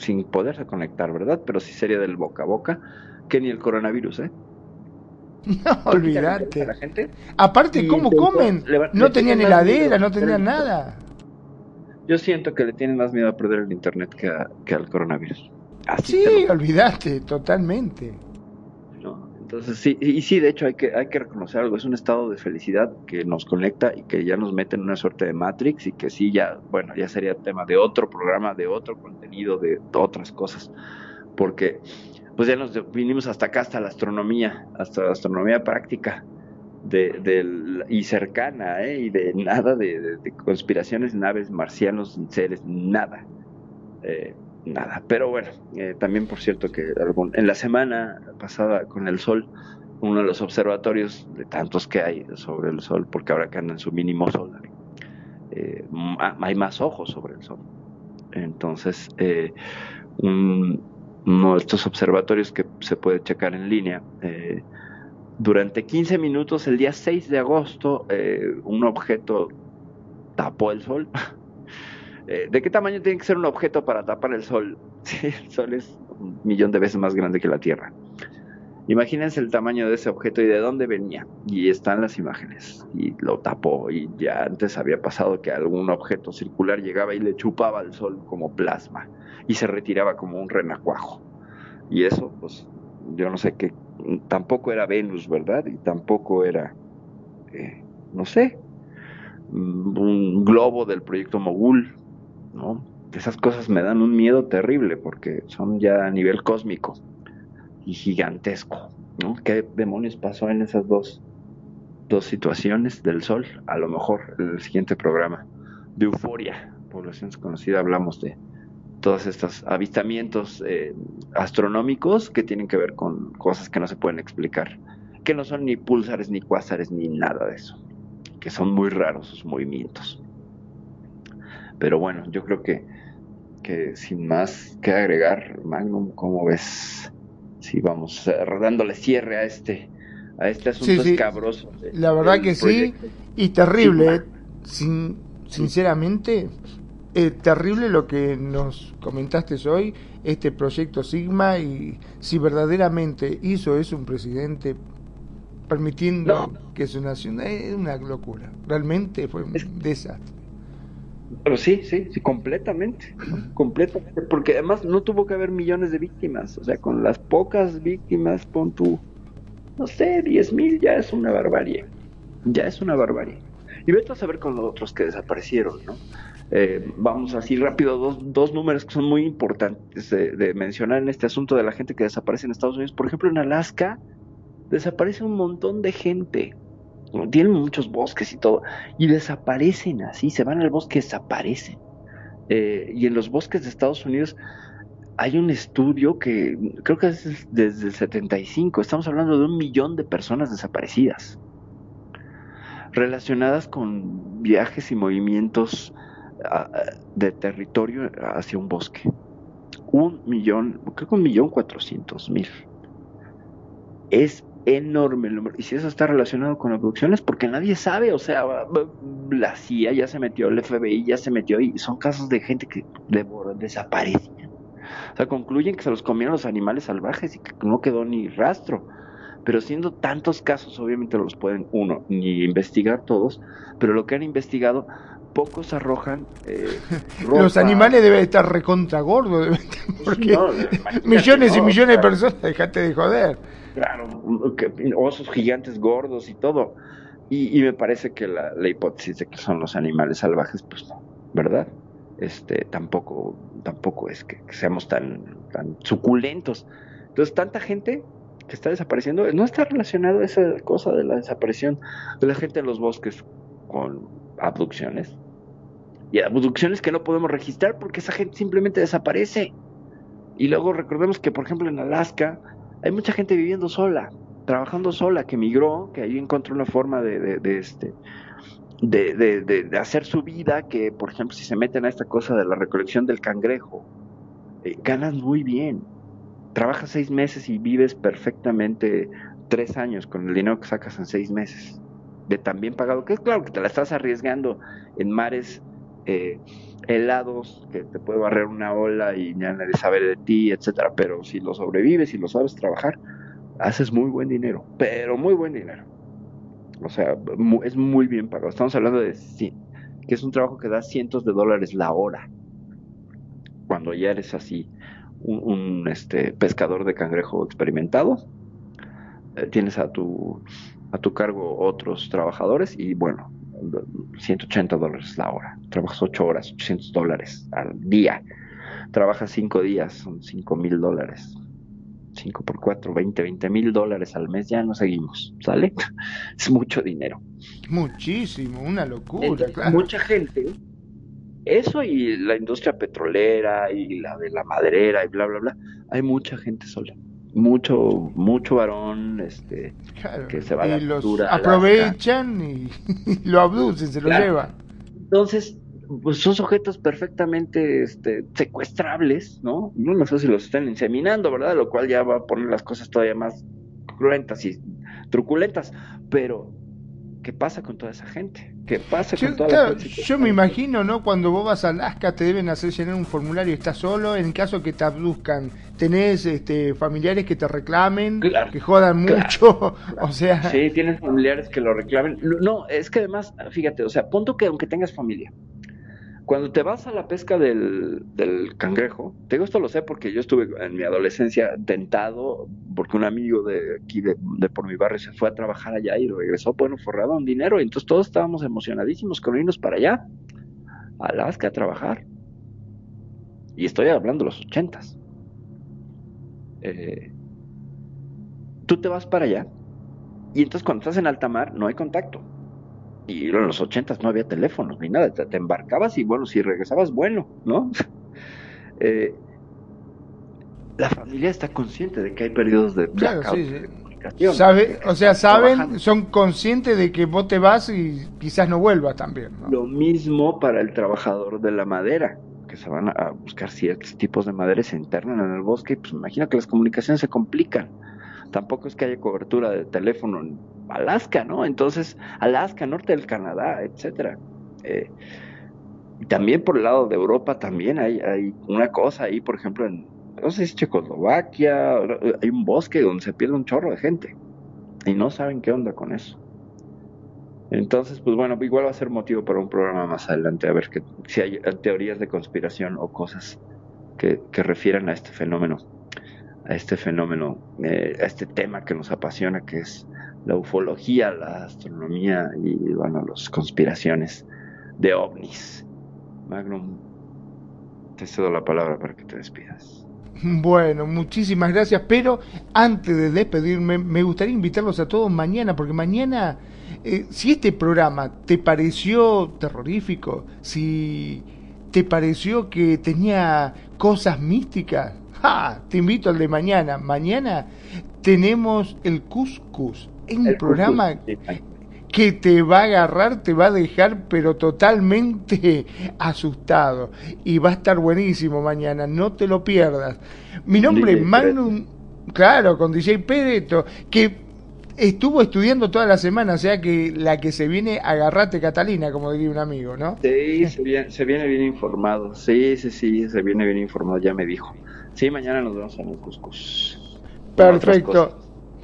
sin poderse conectar, ¿verdad? Pero sí sería del boca a boca que ni el coronavirus, ¿eh? No, olvidate. a la gente. Aparte, ¿cómo comen? le No le tenían heladera, no tenían nada. Yo siento que le tienen más miedo a perder el internet que, a- que al coronavirus. Así Sí, te lo- olvidate, totalmente. Entonces sí, y sí, de hecho hay que, hay que reconocer algo, es un estado de felicidad que nos conecta y que ya nos mete en una suerte de Matrix y que sí, ya, bueno, ya sería tema de otro programa, de otro contenido, de otras cosas, porque pues ya nos vinimos hasta acá, hasta la astronomía, hasta la astronomía práctica. De, del- y cercana, ¿eh? y de nada de, de- de conspiraciones, naves, marcianos, seres, nada. Eh, nada. Pero bueno, eh, también por cierto que en la semana pasada con el Sol, uno de los observatorios de tantos que hay sobre el Sol, porque ahora que anda en su mínimo solar, eh, m- hay más ojos sobre el Sol. Entonces, eh, un- uno de estos observatorios que se puede checar en línea, eh, durante 15 minutos, el día 6 de agosto, un objeto tapó el Sol. Eh, ¿De qué tamaño tiene que ser un objeto para tapar el Sol? Sí, el Sol es un millón de veces más grande que la Tierra. Imagínense el tamaño de ese objeto y de dónde venía. Y están las imágenes. Y lo tapó. Y ya antes había pasado que algún objeto circular llegaba y le chupaba al Sol como plasma. Y se retiraba como un renacuajo. Y eso, pues, yo no sé qué. Tampoco era Venus, ¿verdad? Y tampoco era, eh, no sé, un globo del proyecto Mogul, ¿no? Esas cosas me dan un miedo terrible porque son ya a nivel cósmico y gigantesco, ¿no? ¿Qué demonios pasó en esas dos, dos situaciones del Sol? A lo mejor en el siguiente programa de Euforia, Población Desconocida, hablamos de todos estos avistamientos eh, astronómicos que tienen que ver con cosas que no se pueden explicar, que no son ni púlsares, ni cuásares, ni nada de eso, que son muy raros sus movimientos. Pero bueno, yo creo que, que sin más que agregar, Magnum, ¿cómo ves? Si vamos eh, dándole cierre a este, a este asunto Sí, sí. escabroso. de- La verdad que sí. Y terrible, eh. Sin, sinceramente, eh, terrible lo que nos comentaste hoy, este proyecto Sigma, y si verdaderamente hizo eso un presidente permitiendo que su nación, es una locura, realmente fue un desastre. Pero sí, sí, sí, completamente, completamente, porque además no tuvo que haber millones de víctimas, o sea, con las pocas víctimas, pon tú, no sé, 10 mil ya es una barbarie, ya es una barbarie. Y vete a saber con los otros que desaparecieron, ¿no? Eh, vamos así rápido, dos, dos números que son muy importantes de, de mencionar en este asunto de la gente que desaparece en Estados Unidos. Por ejemplo, en Alaska desaparece un montón de gente. Tienen muchos bosques y todo. Y desaparecen así, se van al bosque, desaparecen. Eh, y en los bosques de Estados Unidos hay un estudio que creo que es desde el 75. Estamos hablando de un millón de personas desaparecidas. Relacionadas con viajes y movimientos de territorio hacia un bosque. Un millón, creo que un millón cuatrocientos mil. Es enorme el número. Y si eso está relacionado con abducciones, porque nadie sabe, o sea, la CIA ya se metió, el FBI ya se metió, y son casos de gente que de- desaparecen. O sea, concluyen que se los comieron los animales salvajes y que no quedó ni rastro. Pero siendo tantos casos, obviamente los pueden, uno, ni investigar todos, pero lo que han investigado, pocos arrojan. Eh, Los animales deben estar recontra gordos, porque no, millones y no, millones de personas, dejate de joder. Claro, osos gigantes gordos y todo. Y, me parece que la, hipótesis de que son los animales salvajes, pues no, ¿verdad? Este, tampoco, tampoco es que, que seamos tan, tan suculentos. Entonces, tanta gente que está desapareciendo, no está relacionado esa cosa de la desaparición de la gente en los bosques con abducciones. Y abducciones que no podemos registrar porque esa gente simplemente desaparece. Y luego recordemos que, por ejemplo, en Alaska hay mucha gente viviendo sola, trabajando sola, que migró, que ahí encontró una forma de, de, de, este de, hacer su vida, que por ejemplo si se meten a esta cosa de la recolección del cangrejo, eh, ganas muy bien. Trabajas seis meses y vives perfectamente tres años con el dinero que sacas en seis meses. De tan bien pagado, que es claro que te la estás arriesgando en mares eh, helados, que te puede barrer una ola y ya nadie sabe de ti, etcétera. Pero si lo sobrevives y lo sabes trabajar, haces muy buen dinero, pero muy buen dinero. O sea, es muy bien pagado. Estamos hablando de ci- que es un trabajo que da cientos de dólares la hora. Cuando ya eres así, un, un, este, pescador de cangrejo experimentado, eh, tienes a tu, a tu cargo otros trabajadores y bueno, 180 dólares la hora. Trabajas 8 horas, 800 dólares al día. Trabajas 5 días, son 5 mil dólares. 5 por 4, 20, 20 mil dólares al mes, ya no seguimos, ¿sale? Es mucho dinero. Muchísimo, una locura, Entonces, claro. Mucha gente, eso y la industria petrolera y la de la maderera y bla, bla, bla, hay mucha gente sola. Mucho, mucho varón, este, Claro, que se va a la los aprovechan y, y lo abducen, se lo Claro. llevan. Entonces, pues son sujetos perfectamente este, secuestrables, ¿no? No, no sé si los están inseminando, ¿verdad? Lo cual ya va a poner las cosas todavía más cruentas y truculentas. Pero, ¿qué pasa con toda esa gente? ¿Qué pasa Yo, con toda claro, la gente? yo me imagino, ¿no? Cuando vos vas a Alaska te deben hacer llenar un formulario, estás solo, en caso que te abduzcan, tenés este, familiares que te reclamen, que jodan claro, mucho, o sea... Sí, tienes familiares que lo reclamen. No, es que además, fíjate, o sea, punto que aunque tengas familia, cuando te vas a la pesca del, cangrejo, te digo esto lo sé porque yo estuve en mi adolescencia tentado, porque un amigo de aquí, de, por mi barrio, se fue a trabajar allá y regresó, bueno, forrado en dinero, y entonces todos estábamos emocionadísimos con irnos para allá, a Alaska a trabajar. Y estoy hablando de los ochentas. Eh, tú te vas para allá, y entonces cuando estás en alta mar no hay contacto. Y en los ochentas no había teléfonos ni nada, te, te embarcabas y bueno, si regresabas, bueno, ¿no? Eh, la familia está consciente de que hay periodos de Claro, blackout sí, sí. de comunicación. Sabe, o sea, saben, trabajando. son conscientes de que vos te vas y quizás no vuelvas también. ¿no? Lo mismo para el trabajador de la madera, que se van a- buscar ciertos tipos de madera y se internan en el bosque, y pues imagino que las comunicaciones se complican. Tampoco es que haya cobertura de teléfono Alaska, ¿no? Entonces, Alaska, norte del Canadá, etcétera. Eh, también por el lado de Europa también hay, una cosa ahí, por ejemplo, en, no sé si Checoslovaquia, hay un bosque donde se pierde un chorro de gente y no saben qué onda con eso. Entonces, pues bueno, igual va a ser motivo para un programa más adelante, a ver que, si hay teorías de conspiración o cosas que, que refieran a este fenómeno, a este fenómeno, eh, a este tema que nos apasiona, que es la ufología, la astronomía y, bueno, las conspiraciones de ovnis. Magnum, te cedo la palabra para que te despidas. Bueno, muchísimas gracias, pero antes de despedirme, me gustaría invitarlos a todos mañana, porque mañana, eh, si este programa te pareció terrorífico, si te pareció que tenía cosas místicas, ¡ja! te invito al de mañana. Mañana tenemos el Cuscus, un El programa que te va a agarrar, te va a dejar pero totalmente asustado. Y va a estar buenísimo mañana, no te lo pierdas. Mi nombre es Magnum, claro, con DJ Pereto, que estuvo estudiando toda la semana, o sea que la que se viene, agarrate Catalina, como diría un amigo, ¿no? Sí, se viene, se viene bien informado. Sí, sí, sí, se viene bien informado, ya me dijo. Sí, mañana nos vemos en el Cuscus. Perfecto.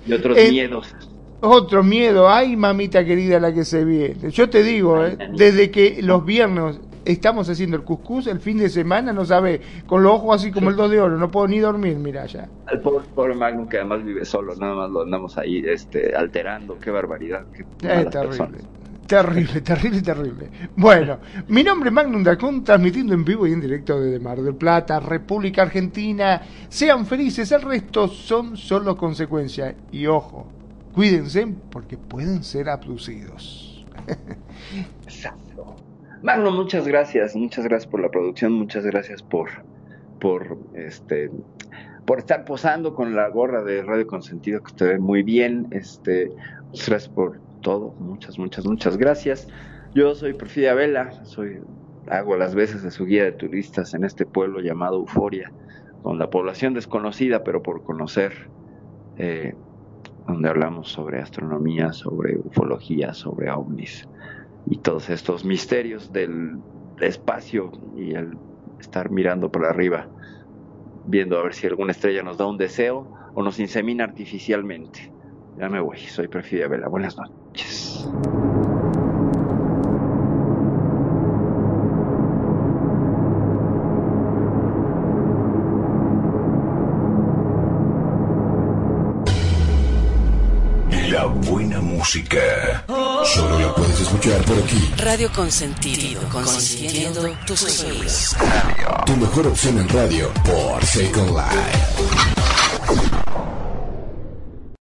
Y otros Eh, miedos. Otro miedo, ay mamita querida la que se viene. Yo te digo, eh, desde que los viernes estamos haciendo el cuscús, el fin de semana no sabe, con los ojos así como el dos de oro, no puedo ni dormir, mira ya. Al pobre, pobre Magnum que además vive solo, nada más lo andamos ahí este, alterando. Qué barbaridad. Qué Es terrible. personas. Terrible, terrible, terrible. Bueno, mi nombre es Magnum Dacun, transmitiendo en vivo y en directo desde Mar del Plata, República Argentina. Sean felices, el resto son solo consecuencias. Y ojo, cuídense porque pueden ser abducidos. Exacto. Magno, muchas gracias, muchas gracias por la producción, muchas gracias por, por este, por estar posando con la gorra de Radio Consentido que usted ve muy bien, este, muchas gracias por todo, muchas, muchas, muchas gracias. Yo soy Perfidia Vela, soy, hago las veces de su guía de turistas en este pueblo llamado Euforia, con la población desconocida, pero por conocer, eh, donde hablamos sobre astronomía, sobre ufología, sobre ovnis y todos estos misterios del espacio y el estar mirando por arriba, viendo a ver si alguna estrella nos da un deseo o nos insemina artificialmente. Ya me voy, soy Perfidia Vela. Buenas noches. Música. Solo la puedes escuchar por aquí. Radio Consentido, consintiendo tus sueños. Tu mejor opción en radio por Second Life.